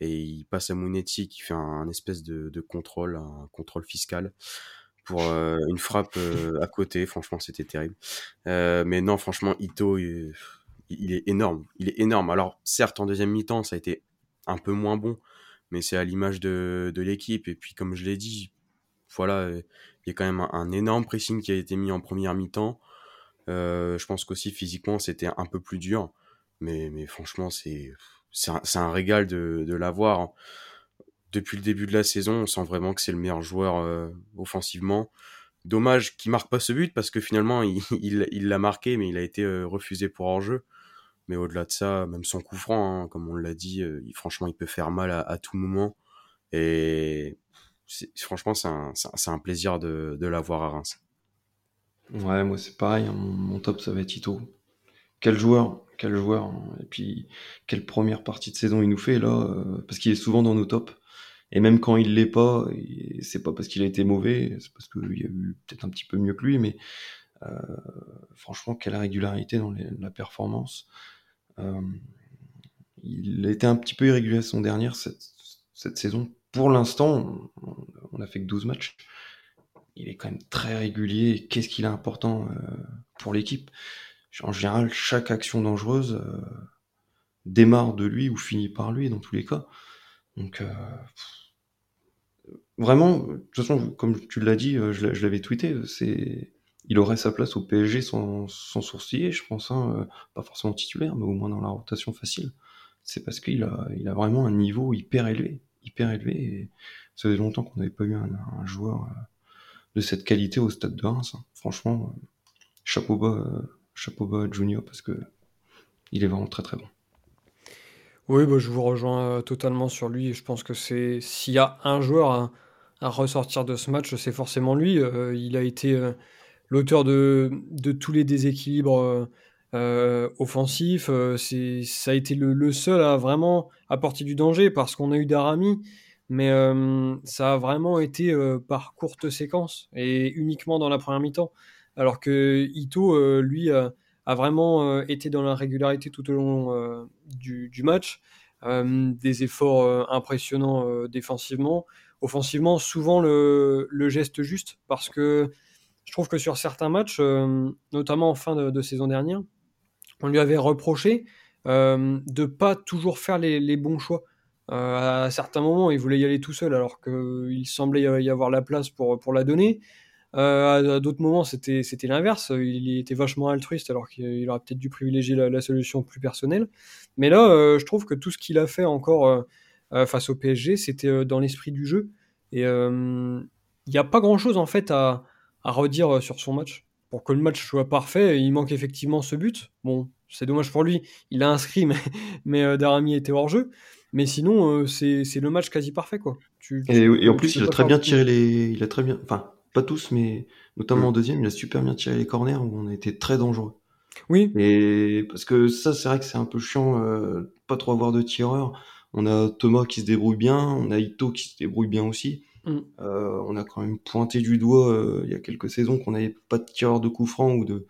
S2: et il passe à Mounetti qui fait un, espèce de, de, contrôle, un contrôle fiscal pour euh, une frappe euh, à côté. Franchement, c'était terrible. mais non, franchement, Ito, il, il, est énorme. Il est énorme. Alors, certes, en deuxième mi-temps, ça a été un peu moins bon mais c'est à l'image de, de l'équipe. Et puis, comme je l'ai dit, voilà, il y a quand même un, énorme pressing qui a été mis en première mi-temps. Euh, je pense qu'aussi physiquement, c'était un peu plus dur. Mais, mais franchement, c'est un, un, régal de, de l'avoir. Depuis le début de la saison, on sent vraiment que c'est le meilleur joueur euh, offensivement. Dommage qu'il marque pas ce but parce que finalement, il l'a marqué, mais il a été euh, refusé pour hors-jeu. Mais au-delà de ça, même son coup franc, hein, comme on l'a dit, euh, franchement, il peut faire mal à, tout moment. Et franchement, c'est un, plaisir de, l'avoir à Reims.
S3: Ouais, moi c'est pareil, hein, mon, top ça va être Ito. Quel joueur, quel joueur. Hein. Et puis, quelle première partie de saison il nous fait là, euh, parce qu'il est souvent dans nos tops. Et même quand il l'est pas, c'est pas parce qu'il a été mauvais, c'est parce qu'il y a eu peut-être un petit peu mieux que lui, mais franchement, quelle régularité dans la performance. Euh, il été un petit peu irrégulier son dernière cette, saison. Pour l'instant, on, n'a fait que 12 matchs. Il est quand même très régulier. Qu'est-ce qu'il est important euh, pour l'équipe? En général, chaque action dangereuse euh, démarre de lui ou finit par lui dans tous les cas. Donc, vraiment, de toute façon, comme tu l'as dit, je l'avais tweeté, c'est il aurait sa place au PSG sans, sans sourciller, je pense, hein, euh, pas forcément titulaire, mais au moins dans la rotation facile. C'est parce qu'il a, vraiment un niveau hyper élevé, hyper élevé. Ça faisait longtemps qu'on n'avait pas eu un, joueur euh, de cette qualité au stade de Reims. Hein. Franchement, euh, chapeau bas, chapeau bas Junior parce que il est vraiment très très bon.
S1: Oui, bah, je vous rejoins totalement sur lui. Je pense que c'est s'il y a un joueur à, ressortir de ce match, c'est forcément lui. il a été l'auteur de, tous les déséquilibres euh, euh, offensifs. Euh, c'est, ça a été le, seul à vraiment apporter du danger parce qu'on a eu Darami, mais ça a vraiment été par courte séquence et uniquement dans la première mi-temps. Alors que Ito, lui, a vraiment été dans la régularité tout au long du, match. des efforts impressionnants défensivement. Offensivement, souvent le, geste juste parce que je trouve que sur certains matchs, euh, notamment en fin de, saison dernière, on lui avait reproché euh, de pas toujours faire les, bons choix. Euh, à certains moments, il voulait y aller tout seul alors qu'il semblait y avoir la place pour, pour la donner. à d'autres moments, c'était l'inverse. Il était vachement altruiste alors qu'il aurait peut-être dû privilégier la, solution plus personnelle. Mais là, je trouve que tout ce qu'il a fait encore face au PSG, c'était dans l'esprit du jeu. Et il n'y a pas grand-chose en fait à, à redire euh, sur son match. Pour que le match soit parfait, il manque effectivement ce but. Bon, c'est dommage pour lui, il a inscrit, mais, mais Darami était hors jeu. Mais sinon, c'est le match quasi parfait, quoi.
S3: et, en plus, il a très bien tiré les, il a très bien, enfin, pas tous, mais notamment en mm. deuxième, il a super bien tiré les corners où on a été très dangereux.
S1: Oui.
S3: Et parce que ça, c'est vrai que c'est un peu chiant, euh, pas trop avoir de tireurs. On a Thomas qui se débrouille bien, on a Ito qui se débrouille bien aussi. Mm. Euh, on a quand même pointé du doigt euh, il y a quelques saisons qu'on n'avait pas de tireur de coup franc ou de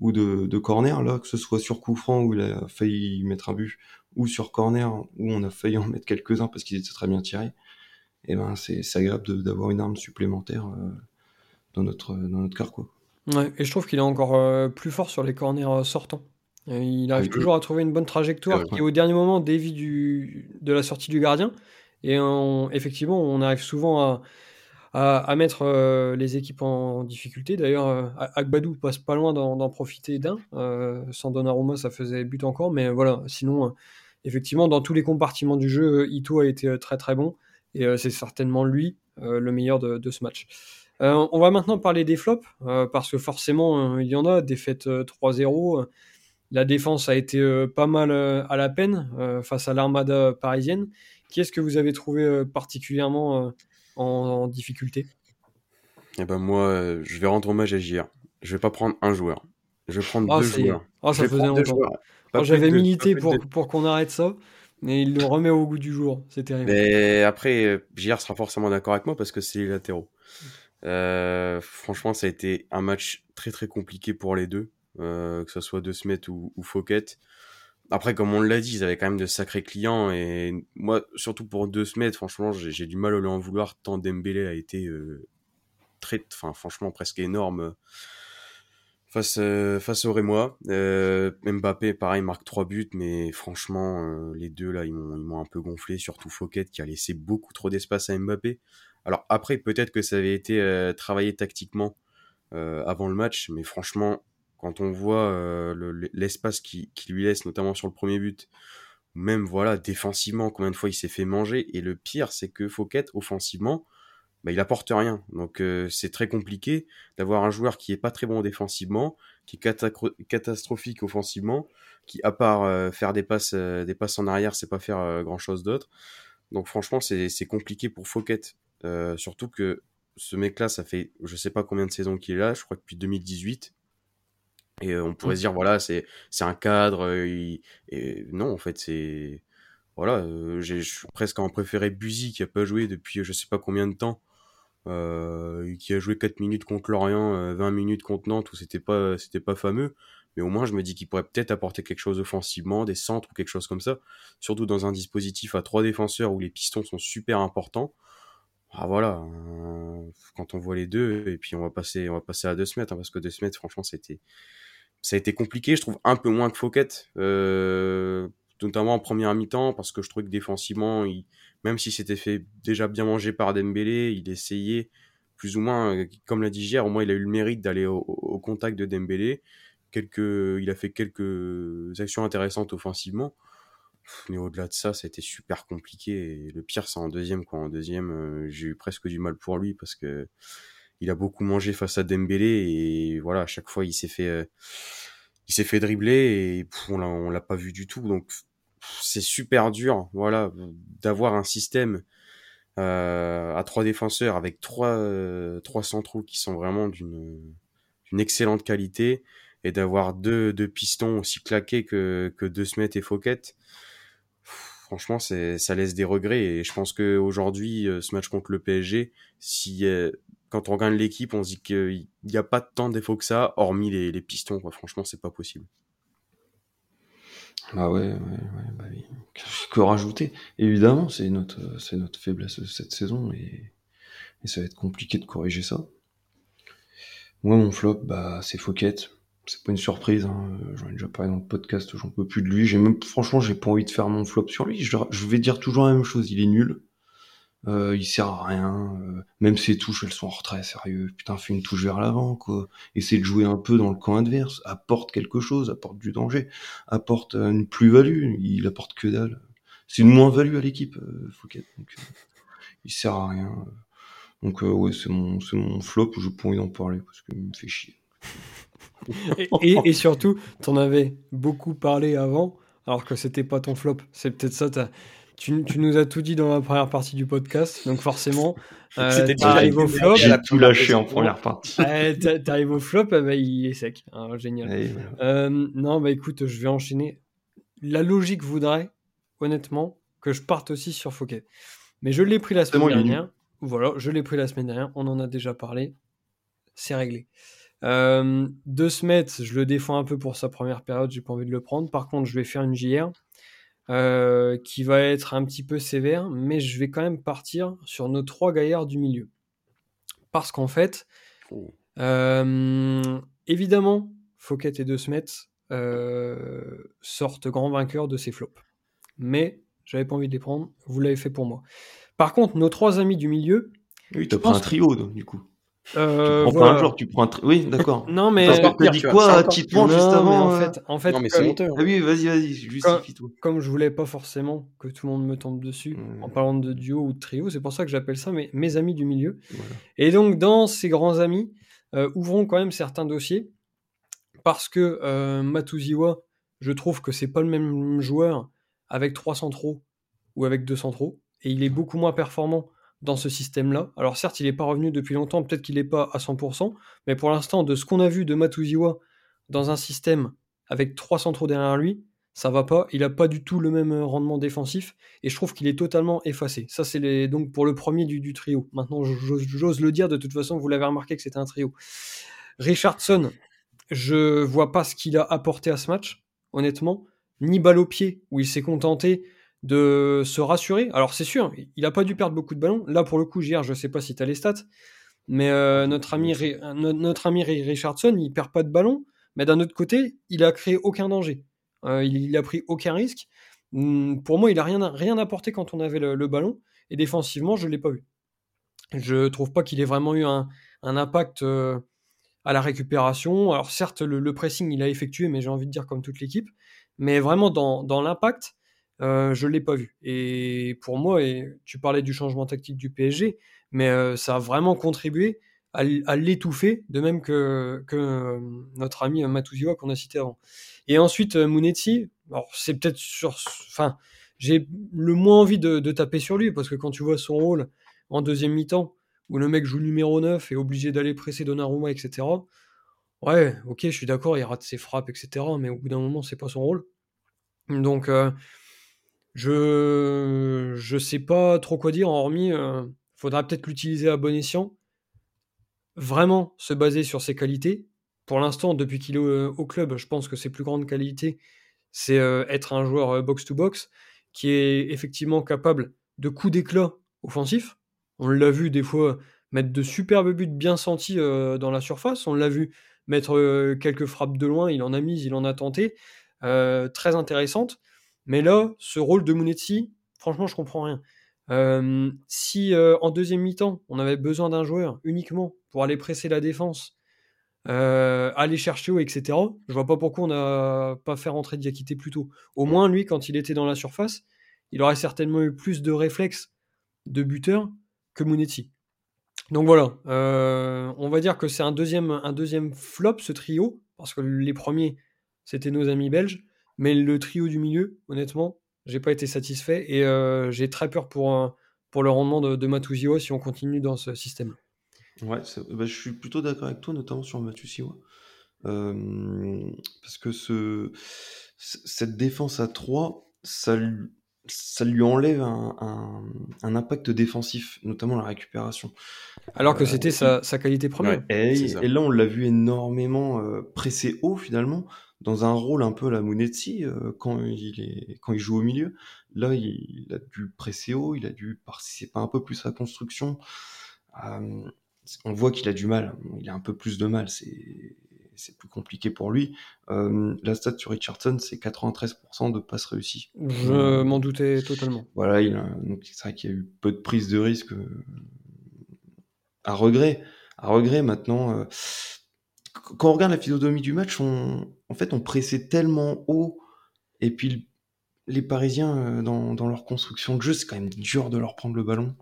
S3: ou de, de corner là, que ce soit sur coup franc où il a failli mettre un but, ou sur corner où on a failli en mettre quelques-uns parce qu'ils étaient très bien tirés. Et ben c'est agréable d'avoir une arme supplémentaire dans notre dans notre car quoi.
S1: Ouais, et je trouve qu'il est encore euh, plus fort sur les corners euh, sortants. Euh, il arrive toujours à trouver une bonne trajectoire qui, au dernier moment, dévie du, de la sortie du gardien. Et effectivement, on arrive souvent à, à, mettre les équipes en, difficulté. D'ailleurs, Agbadou passe pas loin d'en profiter d'un. sans Donnarumma, ça faisait but encore. Mais voilà, sinon, effectivement, dans tous les compartiments du jeu, Ito a été très très bon. Et c'est certainement lui le meilleur de, ce match. Euh, on va maintenant parler des flops, euh, parce que forcément, euh, il y en a, défaite 3-0. La défense a été pas mal à la peine face à l'armada parisienne. Qui est-ce que vous avez trouvé particulièrement en, difficulté?
S2: Eh ben moi, je vais rendre hommage à JR. Je vais pas prendre un joueur. Je vais prendre ah, deux joueurs.
S1: Ah, ça faisait longtemps. J'avais milité pour, pour qu'on arrête ça. Mais il le remet au goût du jour, c'est terrible.
S2: Mais après, JR sera forcément d'accord avec moi parce que c'est les latéraux. Euh, franchement, ça a été un match très très compliqué pour les deux, euh, que ce soit De Smet ou, ou Fouquet. Après, comme on l'a dit, ils avaient quand même de sacrés clients et moi, surtout pour De Smet, franchement, j'ai du mal à lui en vouloir tant Dembélé a été euh, enfin, franchement, presque énorme face face au Rémois. Mbappé, pareil, marque trois buts, mais franchement, les deux là, ils m'ont un peu gonflé, surtout Fouquet qui a laissé beaucoup trop d'espace à Mbappé. Alors après, peut-être que ça avait été euh, travaillé tactiquement euh, avant le match, mais franchement, quand on voit euh, l'espace qu'il qui lui laisse, notamment sur le premier but, même voilà défensivement, combien de fois il s'est fait manger. Et le pire, c'est que Fouquet, offensivement, bah, il apporte rien. Donc c'est très compliqué d'avoir un joueur qui est pas très bon défensivement, qui est catastrophique offensivement, qui à part faire des passes, des passes en arrière, c'est pas faire grand chose d'autre. Donc franchement, c'est compliqué pour Fouquet. Euh, surtout que ce mec-là, ça fait je sais pas combien de saisons qu'il est là, je crois que depuis 2018. Et euh, on pourrait mmh. se dire, voilà, c'est un cadre. Euh, et non, en fait, c'est. Voilà, j'ai je suis presque en préféré Buzy qui a pas joué depuis je sais pas combien de temps. qui a joué 4 minutes contre Lorient, 20 minutes contre Nantes où c'était pas, c'était pas fameux. Mais au moins, je me dis qu'il pourrait peut-être apporter quelque chose offensivement, des centres ou quelque chose comme ça. Surtout dans un dispositif à trois défenseurs où les pistons sont super importants. Ah voilà, euh, quand on voit les deux, et puis on va passer, on va passer à deux semaines, hein, parce que deux semaines, franchement, c'était, ça a été compliqué. Je trouve un peu moins que Fouquet, euh, notamment en première mi-temps, parce que je trouvais que défensivement, il, même si c'était fait déjà bien manger par Dembélé, il essayait plus ou moins, euh, comme l'a dit hier, au moins il a eu le mérite d'aller au, au, contact de Dembélé. Quelques, il a fait quelques actions intéressantes offensivement. Mais au-delà de ça, ça a été super compliqué. Et le pire, c'est en deuxième. Quoi. En deuxième, euh, j'ai eu presque du mal pour lui parce que il a beaucoup mangé face à Dembélé et voilà, à chaque fois, il s'est fait, euh, il s'est fait dribbler et on l'a, l'a pas vu du tout. Donc, c'est super dur, voilà, d'avoir un système euh, à trois défenseurs avec trois, trois centraux qui sont vraiment d'une, excellente qualité et d'avoir deux, deux pistons aussi claqués que, que De et Fouquet franchement, c'est, ça laisse des regrets. Et je pense qu'aujourd'hui, euh, ce match contre le PSG, si, euh, quand on regarde l'équipe, on se dit qu'il n'y a pas tant de défauts que ça, hormis les, les pistons. Quoi. Franchement, c'est pas possible.
S3: Bah ouais, ouais, ouais bah oui. Que rajouter? Évidemment, c'est notre, c'est notre faiblesse cette saison et, et ça va être compliqué de corriger ça. Moi, mon flop, bah, c'est Fouquet c'est pas une surprise. Hein. J'en ai déjà parlé dans le podcast, j'en peux plus de lui. J'ai même, franchement, j'ai pas envie de faire mon flop sur lui. Je, vais dire toujours la même chose. Il est nul. Euh, il sert à rien. Euh, même ses touches, elles sont en retrait, sérieux. Putain, fais une touche vers l'avant, quoi. Essaie de jouer un peu dans le camp adverse. Apporte quelque chose, apporte du danger, apporte une plus-value. Il apporte que dalle. C'est une moins-value à l'équipe, euh, Fouquet. Donc, euh, il sert à rien. Donc, ouais, c'est mon, c'est mon flop. Je pas envie d'en parler parce qu'il me fait chier.
S1: et, et, surtout, tu en avais beaucoup parlé avant, alors que c'était pas ton flop. C'est peut-être ça. Tu, tu, nous as tout dit dans la première partie du podcast, donc forcément, euh, t'arrives au flop.
S3: J'ai tout lâché en première partie.
S1: t'arrives au flop, eh ben, il est sec. Ah, génial. Euh, non, bah écoute, je vais enchaîner. La logique voudrait, honnêtement, que je parte aussi sur Fouquet. Mais je l'ai pris la semaine dernière. Voilà, je l'ai pris la semaine dernière. On en a déjà parlé. C'est réglé. Euh, de Smet, je le défends un peu pour sa première période, j'ai pas envie de le prendre. Par contre, je vais faire une JR euh, qui va être un petit peu sévère, mais je vais quand même partir sur nos trois gaillards du milieu. Parce qu'en fait, oh. euh, évidemment, Fouquet et De Smet sortent grands vainqueurs de ces flops. Mais j'avais pas envie de les prendre, vous l'avez fait pour moi. Par contre, nos trois amis du milieu.
S3: Oui, tu as pris un trio, du coup. Euh, tu prends pas un joueur, tu prends un. Oui, d'accord.
S1: non, mais.
S3: Tu dit quoi, Titouan, juste avant
S1: En fait, en fait
S2: non, mais c'est
S3: Ah oui, vas-y, vas-y, justifie-toi.
S1: Comme, comme, je voulais pas forcément que tout le monde me tombe dessus mmh. en parlant de duo ou de trio, c'est pour ça que j'appelle ça mes, mes, amis du milieu. Voilà. Et donc, dans ces grands amis, euh, ouvrons quand même certains dossiers. Parce que euh, Matuziwa, je trouve que c'est pas le même joueur avec 3 centraux ou avec 2 centraux. Et il est beaucoup moins performant dans ce système-là. Alors certes, il n'est pas revenu depuis longtemps, peut-être qu'il n'est pas à 100%, mais pour l'instant, de ce qu'on a vu de Matuziwa dans un système avec trois centraux derrière lui, ça va pas. Il n'a pas du tout le même rendement défensif et je trouve qu'il est totalement effacé. Ça, c'est donc pour le premier du, du trio. Maintenant, j'ose le dire, de toute façon, vous l'avez remarqué que c'était un trio. Richardson, je vois pas ce qu'il a apporté à ce match, honnêtement. Ni balle au pied, où il s'est contenté de se rassurer. Alors c'est sûr, il n'a pas dû perdre beaucoup de ballons. Là pour le coup, JR, je ne sais pas si tu as les stats, mais euh, notre, ami, notre, ami Richardson, il perd pas de ballon, mais d'un autre côté, il a créé aucun danger. Euh, il, a pris aucun risque. Hmm, pour moi, il a rien, rien apporté quand on avait le, ballon, et défensivement, je ne l'ai pas vu. Je trouve pas qu'il ait vraiment eu un, impact euh, à la récupération. Alors certes, le, pressing, il a effectué, mais j'ai envie de dire comme toute l'équipe. Mais vraiment dans, dans l'impact, euh, je ne l'ai pas vu. Et pour moi, et tu parlais du changement tactique du PSG, mais euh, ça a vraiment contribué à, l'étouffer, de même que, que euh, notre ami Matuziwa qu'on a cité avant. Et ensuite, Munetsi, alors c'est peut-être sur. Enfin, j'ai le moins envie de, taper sur lui, parce que quand tu vois son rôle en deuxième mi-temps, où le mec joue numéro 9 et est obligé d'aller presser Donnarumma, etc. Ouais, ok, je suis d'accord, il rate ses frappes, etc. Mais au bout d'un moment, c'est pas son rôle. Donc, je je sais pas trop quoi dire, hormis, euh, faudra peut-être l'utiliser à bon escient. Vraiment se baser sur ses qualités. Pour l'instant, depuis qu'il est au, club, je pense que ses plus grandes qualités, c'est euh, être un joueur box-to-box euh, qui est effectivement capable de coups d'éclat offensifs. On l'a vu des fois mettre de superbes buts bien sentis dans la surface. On l'a vu mettre quelques frappes de loin. Il en a mis, il en a tenté. très intéressante. Mais là, ce rôle de Munetsi, franchement, je comprends rien. Euh, si euh, en deuxième mi-temps, on avait besoin d'un joueur uniquement pour aller presser la défense, euh, aller chercher haut, etc., je vois pas pourquoi on n'a pas fait rentrer Diakité plus tôt. Au moins, lui, quand il était dans la surface, il aurait certainement eu plus de réflexes de buteur que Munetsi. Donc voilà, on va dire que c'est un deuxième, un deuxième flop, ce trio, parce que les premiers, c'était nos amis belges. Mais le trio du milieu, honnêtement, j'ai pas été satisfait et euh, j'ai très peur pour, pour le rendement de, de si on continue dans ce système.
S3: Ouais, bah, je suis plutôt d'accord avec toi, notamment sur Matuzio. Euh, parce que ce, cette défense à 3, ça, ça lui enlève un, un, impact défensif, notamment la récupération.
S1: Alors que c'était sa, sa, qualité première.
S3: et, et, là, on l'a vu énormément euh, pressé haut finalement dans un rôle un peu à la Munetsi euh, quand, il est, quand il joue au milieu. Là, il, a dû presser haut, il a dû participer un peu plus à la construction. Euh, on voit qu'il a du mal, il a un peu plus de mal, c'est c'est plus compliqué pour lui. Euh, la stat sur Richardson, c'est 93% de passes réussies.
S1: Je m'en doutais totalement.
S3: Voilà, il c'est vrai qu'il y a eu peu de prise de risque à regret. À regret maintenant quand on regarde la physionomie du match, on, en fait, on pressait tellement haut. Et puis, les Parisiens, euh, dans, leur construction de jeu, c'est quand même dur de leur prendre le ballon.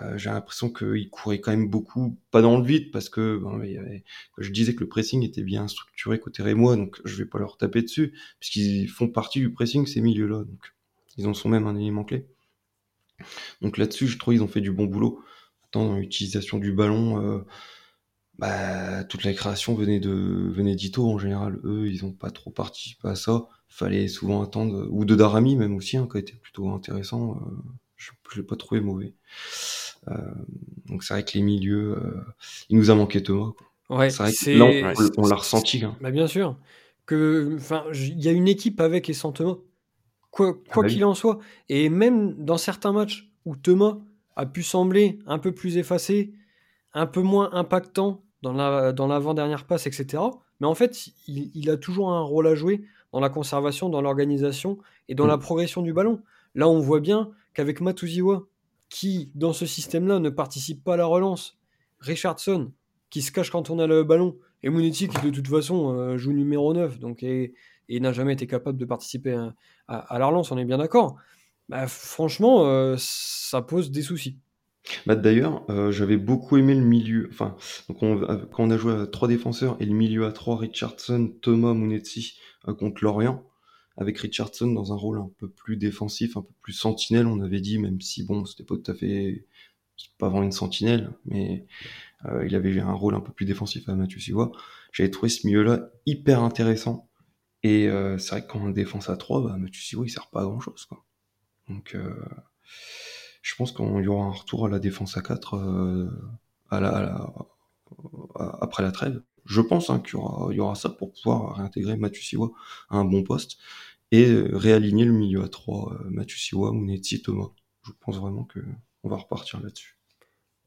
S3: Euh, j'ai l'impression qu'il courait quand même beaucoup, pas dans le vide, parce que je disais que le pressing était bien structuré côté Rémois, donc je vais pas leur taper dessus, puisqu'ils font partie du pressing, ces milieux-là. Donc ils en sont même un élément clé. Donc là-dessus, je trouve qu'ils ont fait du bon boulot. dans l'utilisation du ballon, euh, bah, toute la création venait de venait d'Ito en général. Eux, ils ont pas trop participé à ça. Fallait souvent attendre, ou de Darami même aussi, hein, qui a été plutôt intéressant. Euh, je, je l'ai pas trouvé mauvais. Euh, donc c'est vrai que les milieux, euh, il nous a manqué Thomas.
S1: Quoi. Ouais,
S3: c'est vrai que là, on, l'a ressenti. Hein.
S1: Bah bien sûr. Que, enfin, il y a une équipe avec et sans Thomas. Quoi ah bah qu'il en soit. Et même dans certains matchs où Thomas a pu sembler un peu plus effacé, un peu moins impactant dans la dans l'avant-dernière passe, etc. Mais en fait, il, a toujours un rôle à jouer dans la conservation, dans l'organisation et dans mm. la progression du ballon. Là, on voit bien qu'avec Matuziwa, qui, dans ce système-là, ne participe pas à la relance. Richardson, qui se cache quand on a le ballon. Et Monetti, qui de toute façon euh, joue numéro 9, donc, et, n'a jamais été capable de participer à, la relance, on est bien d'accord. Bah, franchement, euh, ça pose des soucis.
S3: Bah, D'ailleurs, euh, j'avais beaucoup aimé le milieu. Enfin, donc quand on a joué à trois défenseurs et le milieu à trois, Richardson, Thomas, Monetti contre Lorient, avec Richardson dans un rôle un peu plus défensif, un peu plus sentinelle, on avait dit, même si bon, c'était pas tout à fait, pas vraiment une sentinelle, mais euh, il avait un rôle un peu plus défensif à Mathieu Siwa. J'avais trouvé ce milieu-là hyper intéressant. Et euh, c'est vrai que quand on défense à 3, bah, Mathieu Siwa, il sert pas à grand chose. Donc, euh, je pense qu'il y aura un retour à la défense à 4 à la, après la trêve. Je pense hein, qu'il y aura, ça pour pouvoir réintégrer Mathieu Siwa à un bon poste et euh, réaligner le milieu à 3, euh, Mathieu Siwa, Mounetzi, Thomas. Je pense vraiment que on va repartir là-dessus.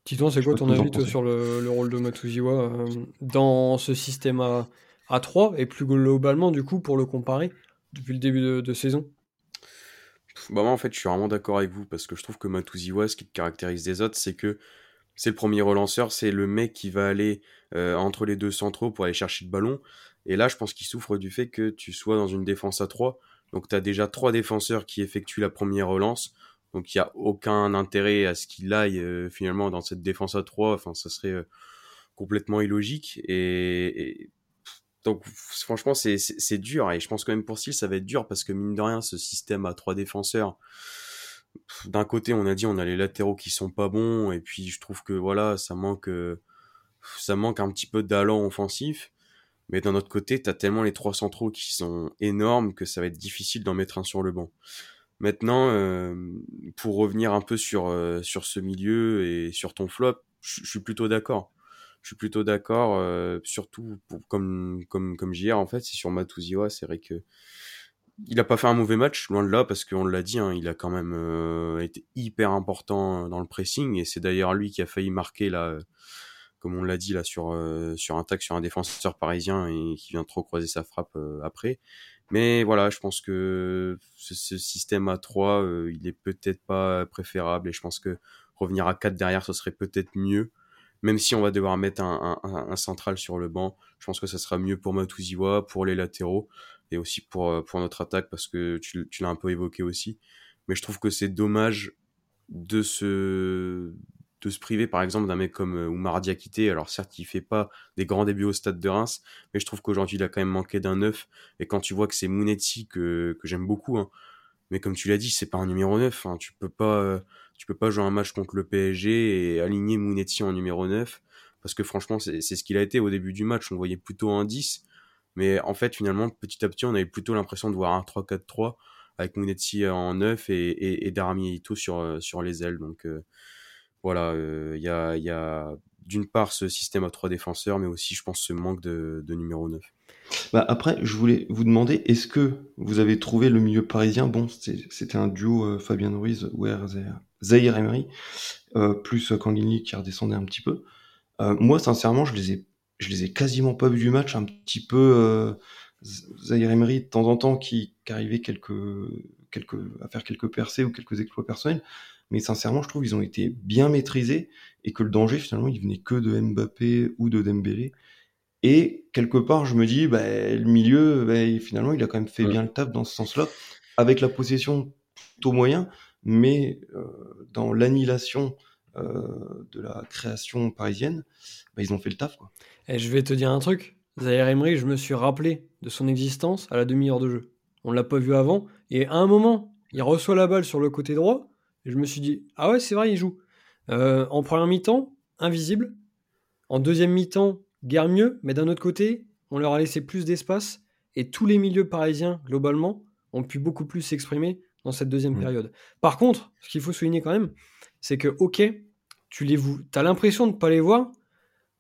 S1: Titon, c'est quoi ton avis sur le, rôle de Matuziwa euh, dans ce système à, à 3 et plus globalement du coup pour le comparer depuis le début de, saison?
S2: Bah moi en fait je suis vraiment d'accord avec vous parce que je trouve que Matuziwa ce qui caractérise des autres c'est que c'est le premier relanceur, c'est le mec qui va aller euh, entre les deux centraux pour aller chercher le ballon. Et là, je pense qu'il souffre du fait que tu sois dans une défense à 3. Donc, tu as déjà trois défenseurs qui effectuent la première relance. Donc, il n'y a aucun intérêt à ce qu'il aille euh, finalement dans cette défense à 3. Enfin, ça serait euh, complètement illogique. Et, donc, franchement, c'est dur. Et je pense quand même pour Steele, ça va être dur parce que mine de rien, ce système à trois défenseurs, d'un côté, on a dit on a les latéraux qui sont pas bons, et puis je trouve que voilà, ça manque, euh, ça manque un petit peu d'allant offensif. Mais d'un autre côté, t'as tellement les trois centraux qui sont énormes que ça va être difficile d'en mettre un sur le banc. Maintenant, euh, pour revenir un peu sur euh, sur ce milieu et sur ton flop, je suis plutôt d'accord. Je suis plutôt d'accord, surtout pour, comme comme comme JR en fait, c'est sur Matuziwa, c'est vrai que il a pas fait un mauvais match, loin de là, parce qu'on l'a dit, hein, il a quand même euh, été hyper important dans le pressing, et c'est d'ailleurs lui qui a failli marquer là, comme on l'a dit là sur euh, sur un tac sur un défenseur parisien et qui vient trop croiser sa frappe euh, après. Mais voilà, je pense que ce, système à 3, il est peut-être pas préférable, et je pense que revenir à 4 derrière, ce serait peut-être mieux. Même si on va devoir mettre un, central sur le banc, je pense que ça sera mieux pour Matuziwa, pour les latéraux et aussi pour, euh, notre attaque parce que tu, tu l'as un peu évoqué aussi. Mais je trouve que c'est dommage de se, de se priver par exemple d'un mec comme euh, Oumar Diakité. Alors certes, il fait pas des grands débuts au stade de Reims, mais je trouve qu'aujourd'hui il a quand même manqué d'un neuf. Et quand tu vois que c'est Mounetti que, que j'aime beaucoup, hein, mais comme tu l'as dit, c'est pas un numéro 9. Hein, tu peux pas, euh, tu peux pas jouer un match contre le PSG et aligner Mounetti en numéro 9 parce que franchement c'est ce qu'il a été au début du match. On voyait plutôt un 10 mais en fait, finalement, petit à petit, on avait plutôt l'impression de voir un 3-4-3 avec Mounetzi en 9 et, et, et Darami Ito sur, euh, sur les ailes. Donc euh, voilà, euh, il y, a, y a d'une part ce système à trois défenseurs, mais aussi, je pense, ce manque de, de numéro 9.
S3: Bah après, je voulais vous demander, est-ce que vous avez trouvé le milieu parisien? Bon, c'était un duo Fabien Ruiz Zahir Emery, plus Kangini qui redescendait un petit peu. moi, sincèrement, je les ai je les ai quasiment pas vus du match, un petit peu euh, Zahir Emery de temps en temps qui, arrivait quelques, quelques, à faire quelques percées ou quelques exploits personnels. Mais sincèrement, je trouve qu'ils ont été bien maîtrisés et que le danger, finalement, il venait que de Mbappé ou de Dembélé. Et quelque part, je me dis, bah, le milieu, bah, finalement, il a quand même fait bien le taf dans ce sens-là, avec la possession plutôt moyen, mais euh, dans l'annihilation de la création parisienne, bah, ils ont fait le taf. Quoi.
S1: Et je vais te dire un truc. Zaire Emery, je me suis rappelé de son existence à la demi-heure de jeu. On l'a pas vu avant. Et à un moment, il reçoit la balle sur le côté droit. Et je me suis dit, ah ouais, c'est vrai, il joue. en première mi-temps, invisible. En deuxième mi-temps, guère mieux. Mais d'un autre côté, on leur a laissé plus d'espace. Et tous les milieux parisiens, globalement, ont pu beaucoup plus s'exprimer dans cette deuxième mmh. période. Par contre, ce qu'il faut souligner quand même, c'est que, ok, tu les as l'impression de ne pas les voir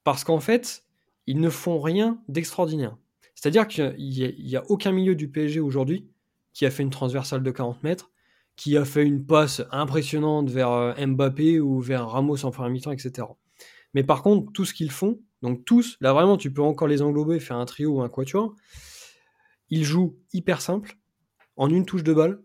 S1: parce qu'en fait, ils ne font rien d'extraordinaire. C'est-à-dire qu'il n'y a, aucun milieu du PSG aujourd'hui qui a fait une transversale de 40 mètres, qui a fait une passe impressionnante vers euh, Mbappé ou vers Ramos en première mi-temps, etc. Mais par contre, tout ce qu'ils font, donc tous, là vraiment, tu peux encore les englober, faire un trio ou un quatuor, ils jouent hyper simple, en une touche de balle,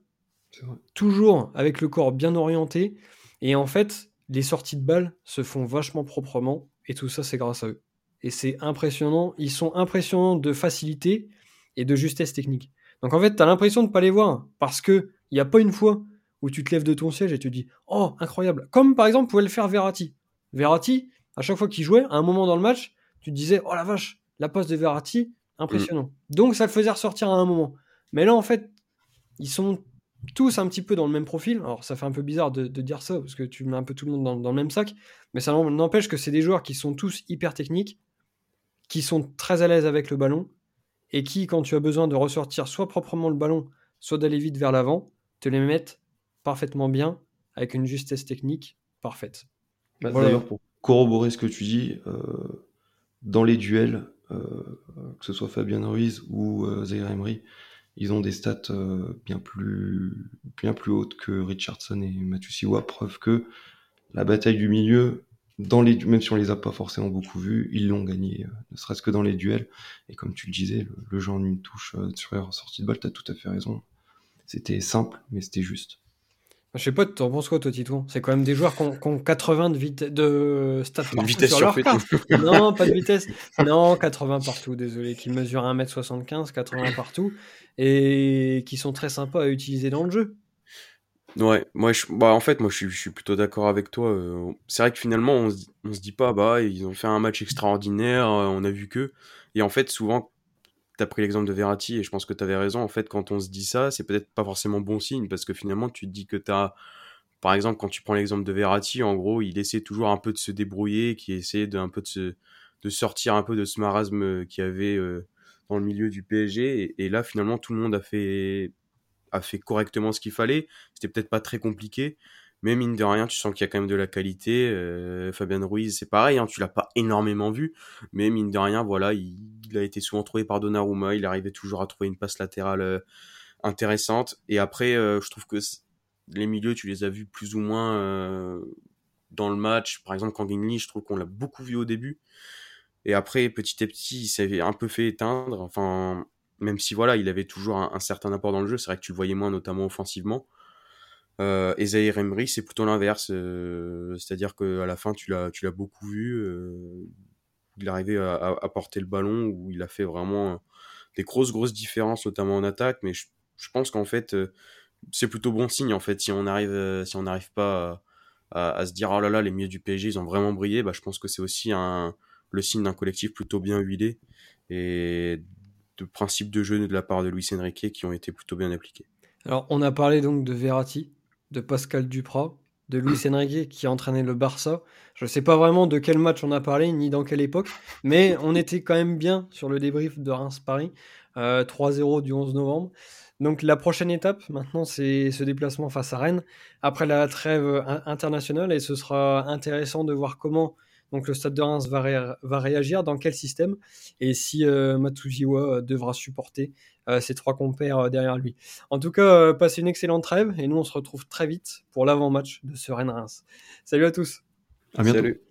S1: toujours avec le corps bien orienté, et en fait, les sorties de balles se font vachement proprement, et tout ça, c'est grâce à eux. Et c'est impressionnant, ils sont impressionnants de facilité et de justesse technique. Donc en fait, tu as l'impression de ne pas les voir, parce que il n'y a pas une fois où tu te lèves de ton siège et tu te dis Oh, incroyable! Comme par exemple pouvait le faire Verratti. Verratti, à chaque fois qu'il jouait, à un moment dans le match, tu te disais Oh la vache, la passe de Verratti, impressionnant. Mm. Donc ça le faisait ressortir à un moment. Mais là, en fait, ils sont tous un petit peu dans le même profil. Alors ça fait un peu bizarre de, dire ça, parce que tu mets un peu tout le monde dans, le même sac, mais ça n'empêche que c'est des joueurs qui sont tous hyper techniques, qui sont très à l'aise avec le ballon, et qui, quand tu as besoin de ressortir soit proprement le ballon, soit d'aller vite vers l'avant, te les mettent parfaitement bien, avec une justesse technique parfaite.
S3: Bah, d'ailleurs, pour corroborer ce que tu dis, euh, dans les duels, euh, que ce soit Fabien Ruiz ou euh, Zaire Emery, ils ont des stats bien plus bien hautes que Richardson et Mathieu Siwa, preuve que la bataille du milieu, dans les même si on les a pas forcément beaucoup vus, ils l'ont gagné, ne serait-ce que dans les duels. Et comme tu le disais, le, jeu en une touche sur la sortie de balle, tu as tout à fait raison. C'était simple, mais c'était juste.
S1: Je sais pas, tu en penses quoi, toi, Titouan C'est quand même des joueurs qui ont, 80 de, vitesse de stats
S2: partout vitesse sur leur carte.
S1: non, pas de vitesse. Non, 80 partout, désolé. Qui mesurent 1m75, 80 partout. Et qui sont très sympas à utiliser dans le jeu.
S2: Ouais, moi, je, bah, en fait, moi, je suis, plutôt d'accord avec toi. Euh, c'est vrai que finalement, on se, se dit pas, bah, ils ont fait un match extraordinaire, euh, on a vu que. Et en fait, souvent, tu as pris l'exemple de Verratti et je pense que tu avais raison. En fait, quand on se dit ça, c'est peut-être pas forcément bon signe parce que finalement, tu te dis que tu as. Par exemple, quand tu prends l'exemple de Verratti, en gros, il essaie toujours un peu de se débrouiller, qui essaie de, peu de, se, de sortir un peu de ce marasme qu'il y avait euh, dans le milieu du PSG. Et, là, finalement, tout le monde a fait, a fait correctement ce qu'il fallait. C'était peut-être pas très compliqué. Mais mine de rien, tu sens qu'il y a quand même de la qualité. Euh, Fabien Ruiz, c'est pareil, hein, tu l'as pas énormément vu, mais mine de rien, voilà, il, a été souvent trouvé par Donnarumma, il arrivait toujours à trouver une passe latérale euh, intéressante. Et après, euh, je trouve que les milieux, tu les as vus plus ou moins euh, dans le match. Par exemple, Kanginli, je trouve qu'on l'a beaucoup vu au début. Et après, petit à petit, il s'est un peu fait éteindre. Enfin, même si voilà, il avait toujours un certain apport dans le jeu, c'est vrai que tu le voyais moins, notamment offensivement. Euh, et Zaire Emery, c'est plutôt l'inverse. Euh, c'est-à-dire qu'à la fin, tu l'as, tu l'as beaucoup vu. Euh, il arrivait à, à, porter le ballon, où il a fait vraiment des grosses, grosses différences, notamment en attaque. Mais je, je pense qu'en fait, c'est plutôt bon signe. En fait, si on arrive, si on n'arrive pas à, à, se dire oh là là, les milieux du PSG, ils ont vraiment brillé, bah, je pense que c'est aussi un, le signe d'un collectif plutôt bien huilé et de principes de jeu de la part de Luis Enrique qui ont été plutôt bien appliqués.
S1: Alors, on a parlé donc de Verratti, de Pascal Duprat, de Luis Enrique qui a le Barça. Je ne sais pas vraiment de quel match on a parlé, ni dans quelle époque, mais on était quand même bien sur le débrief de Reims-Paris, 3-0 euh, du 11 novembre. Donc la prochaine étape, maintenant, c'est ce déplacement face à Rennes, après la trêve euh, internationale, et ce sera intéressant de voir comment donc le Stade de Reims va, réagir, dans quel système, et si euh, Matuziwa devra supporter euh, ces trois compères euh, derrière lui. En tout cas, euh, passez une excellente trêve et nous on se retrouve très vite pour l'avant-match de ce Rennes-Reims. Salut à tous.
S3: À bientôt.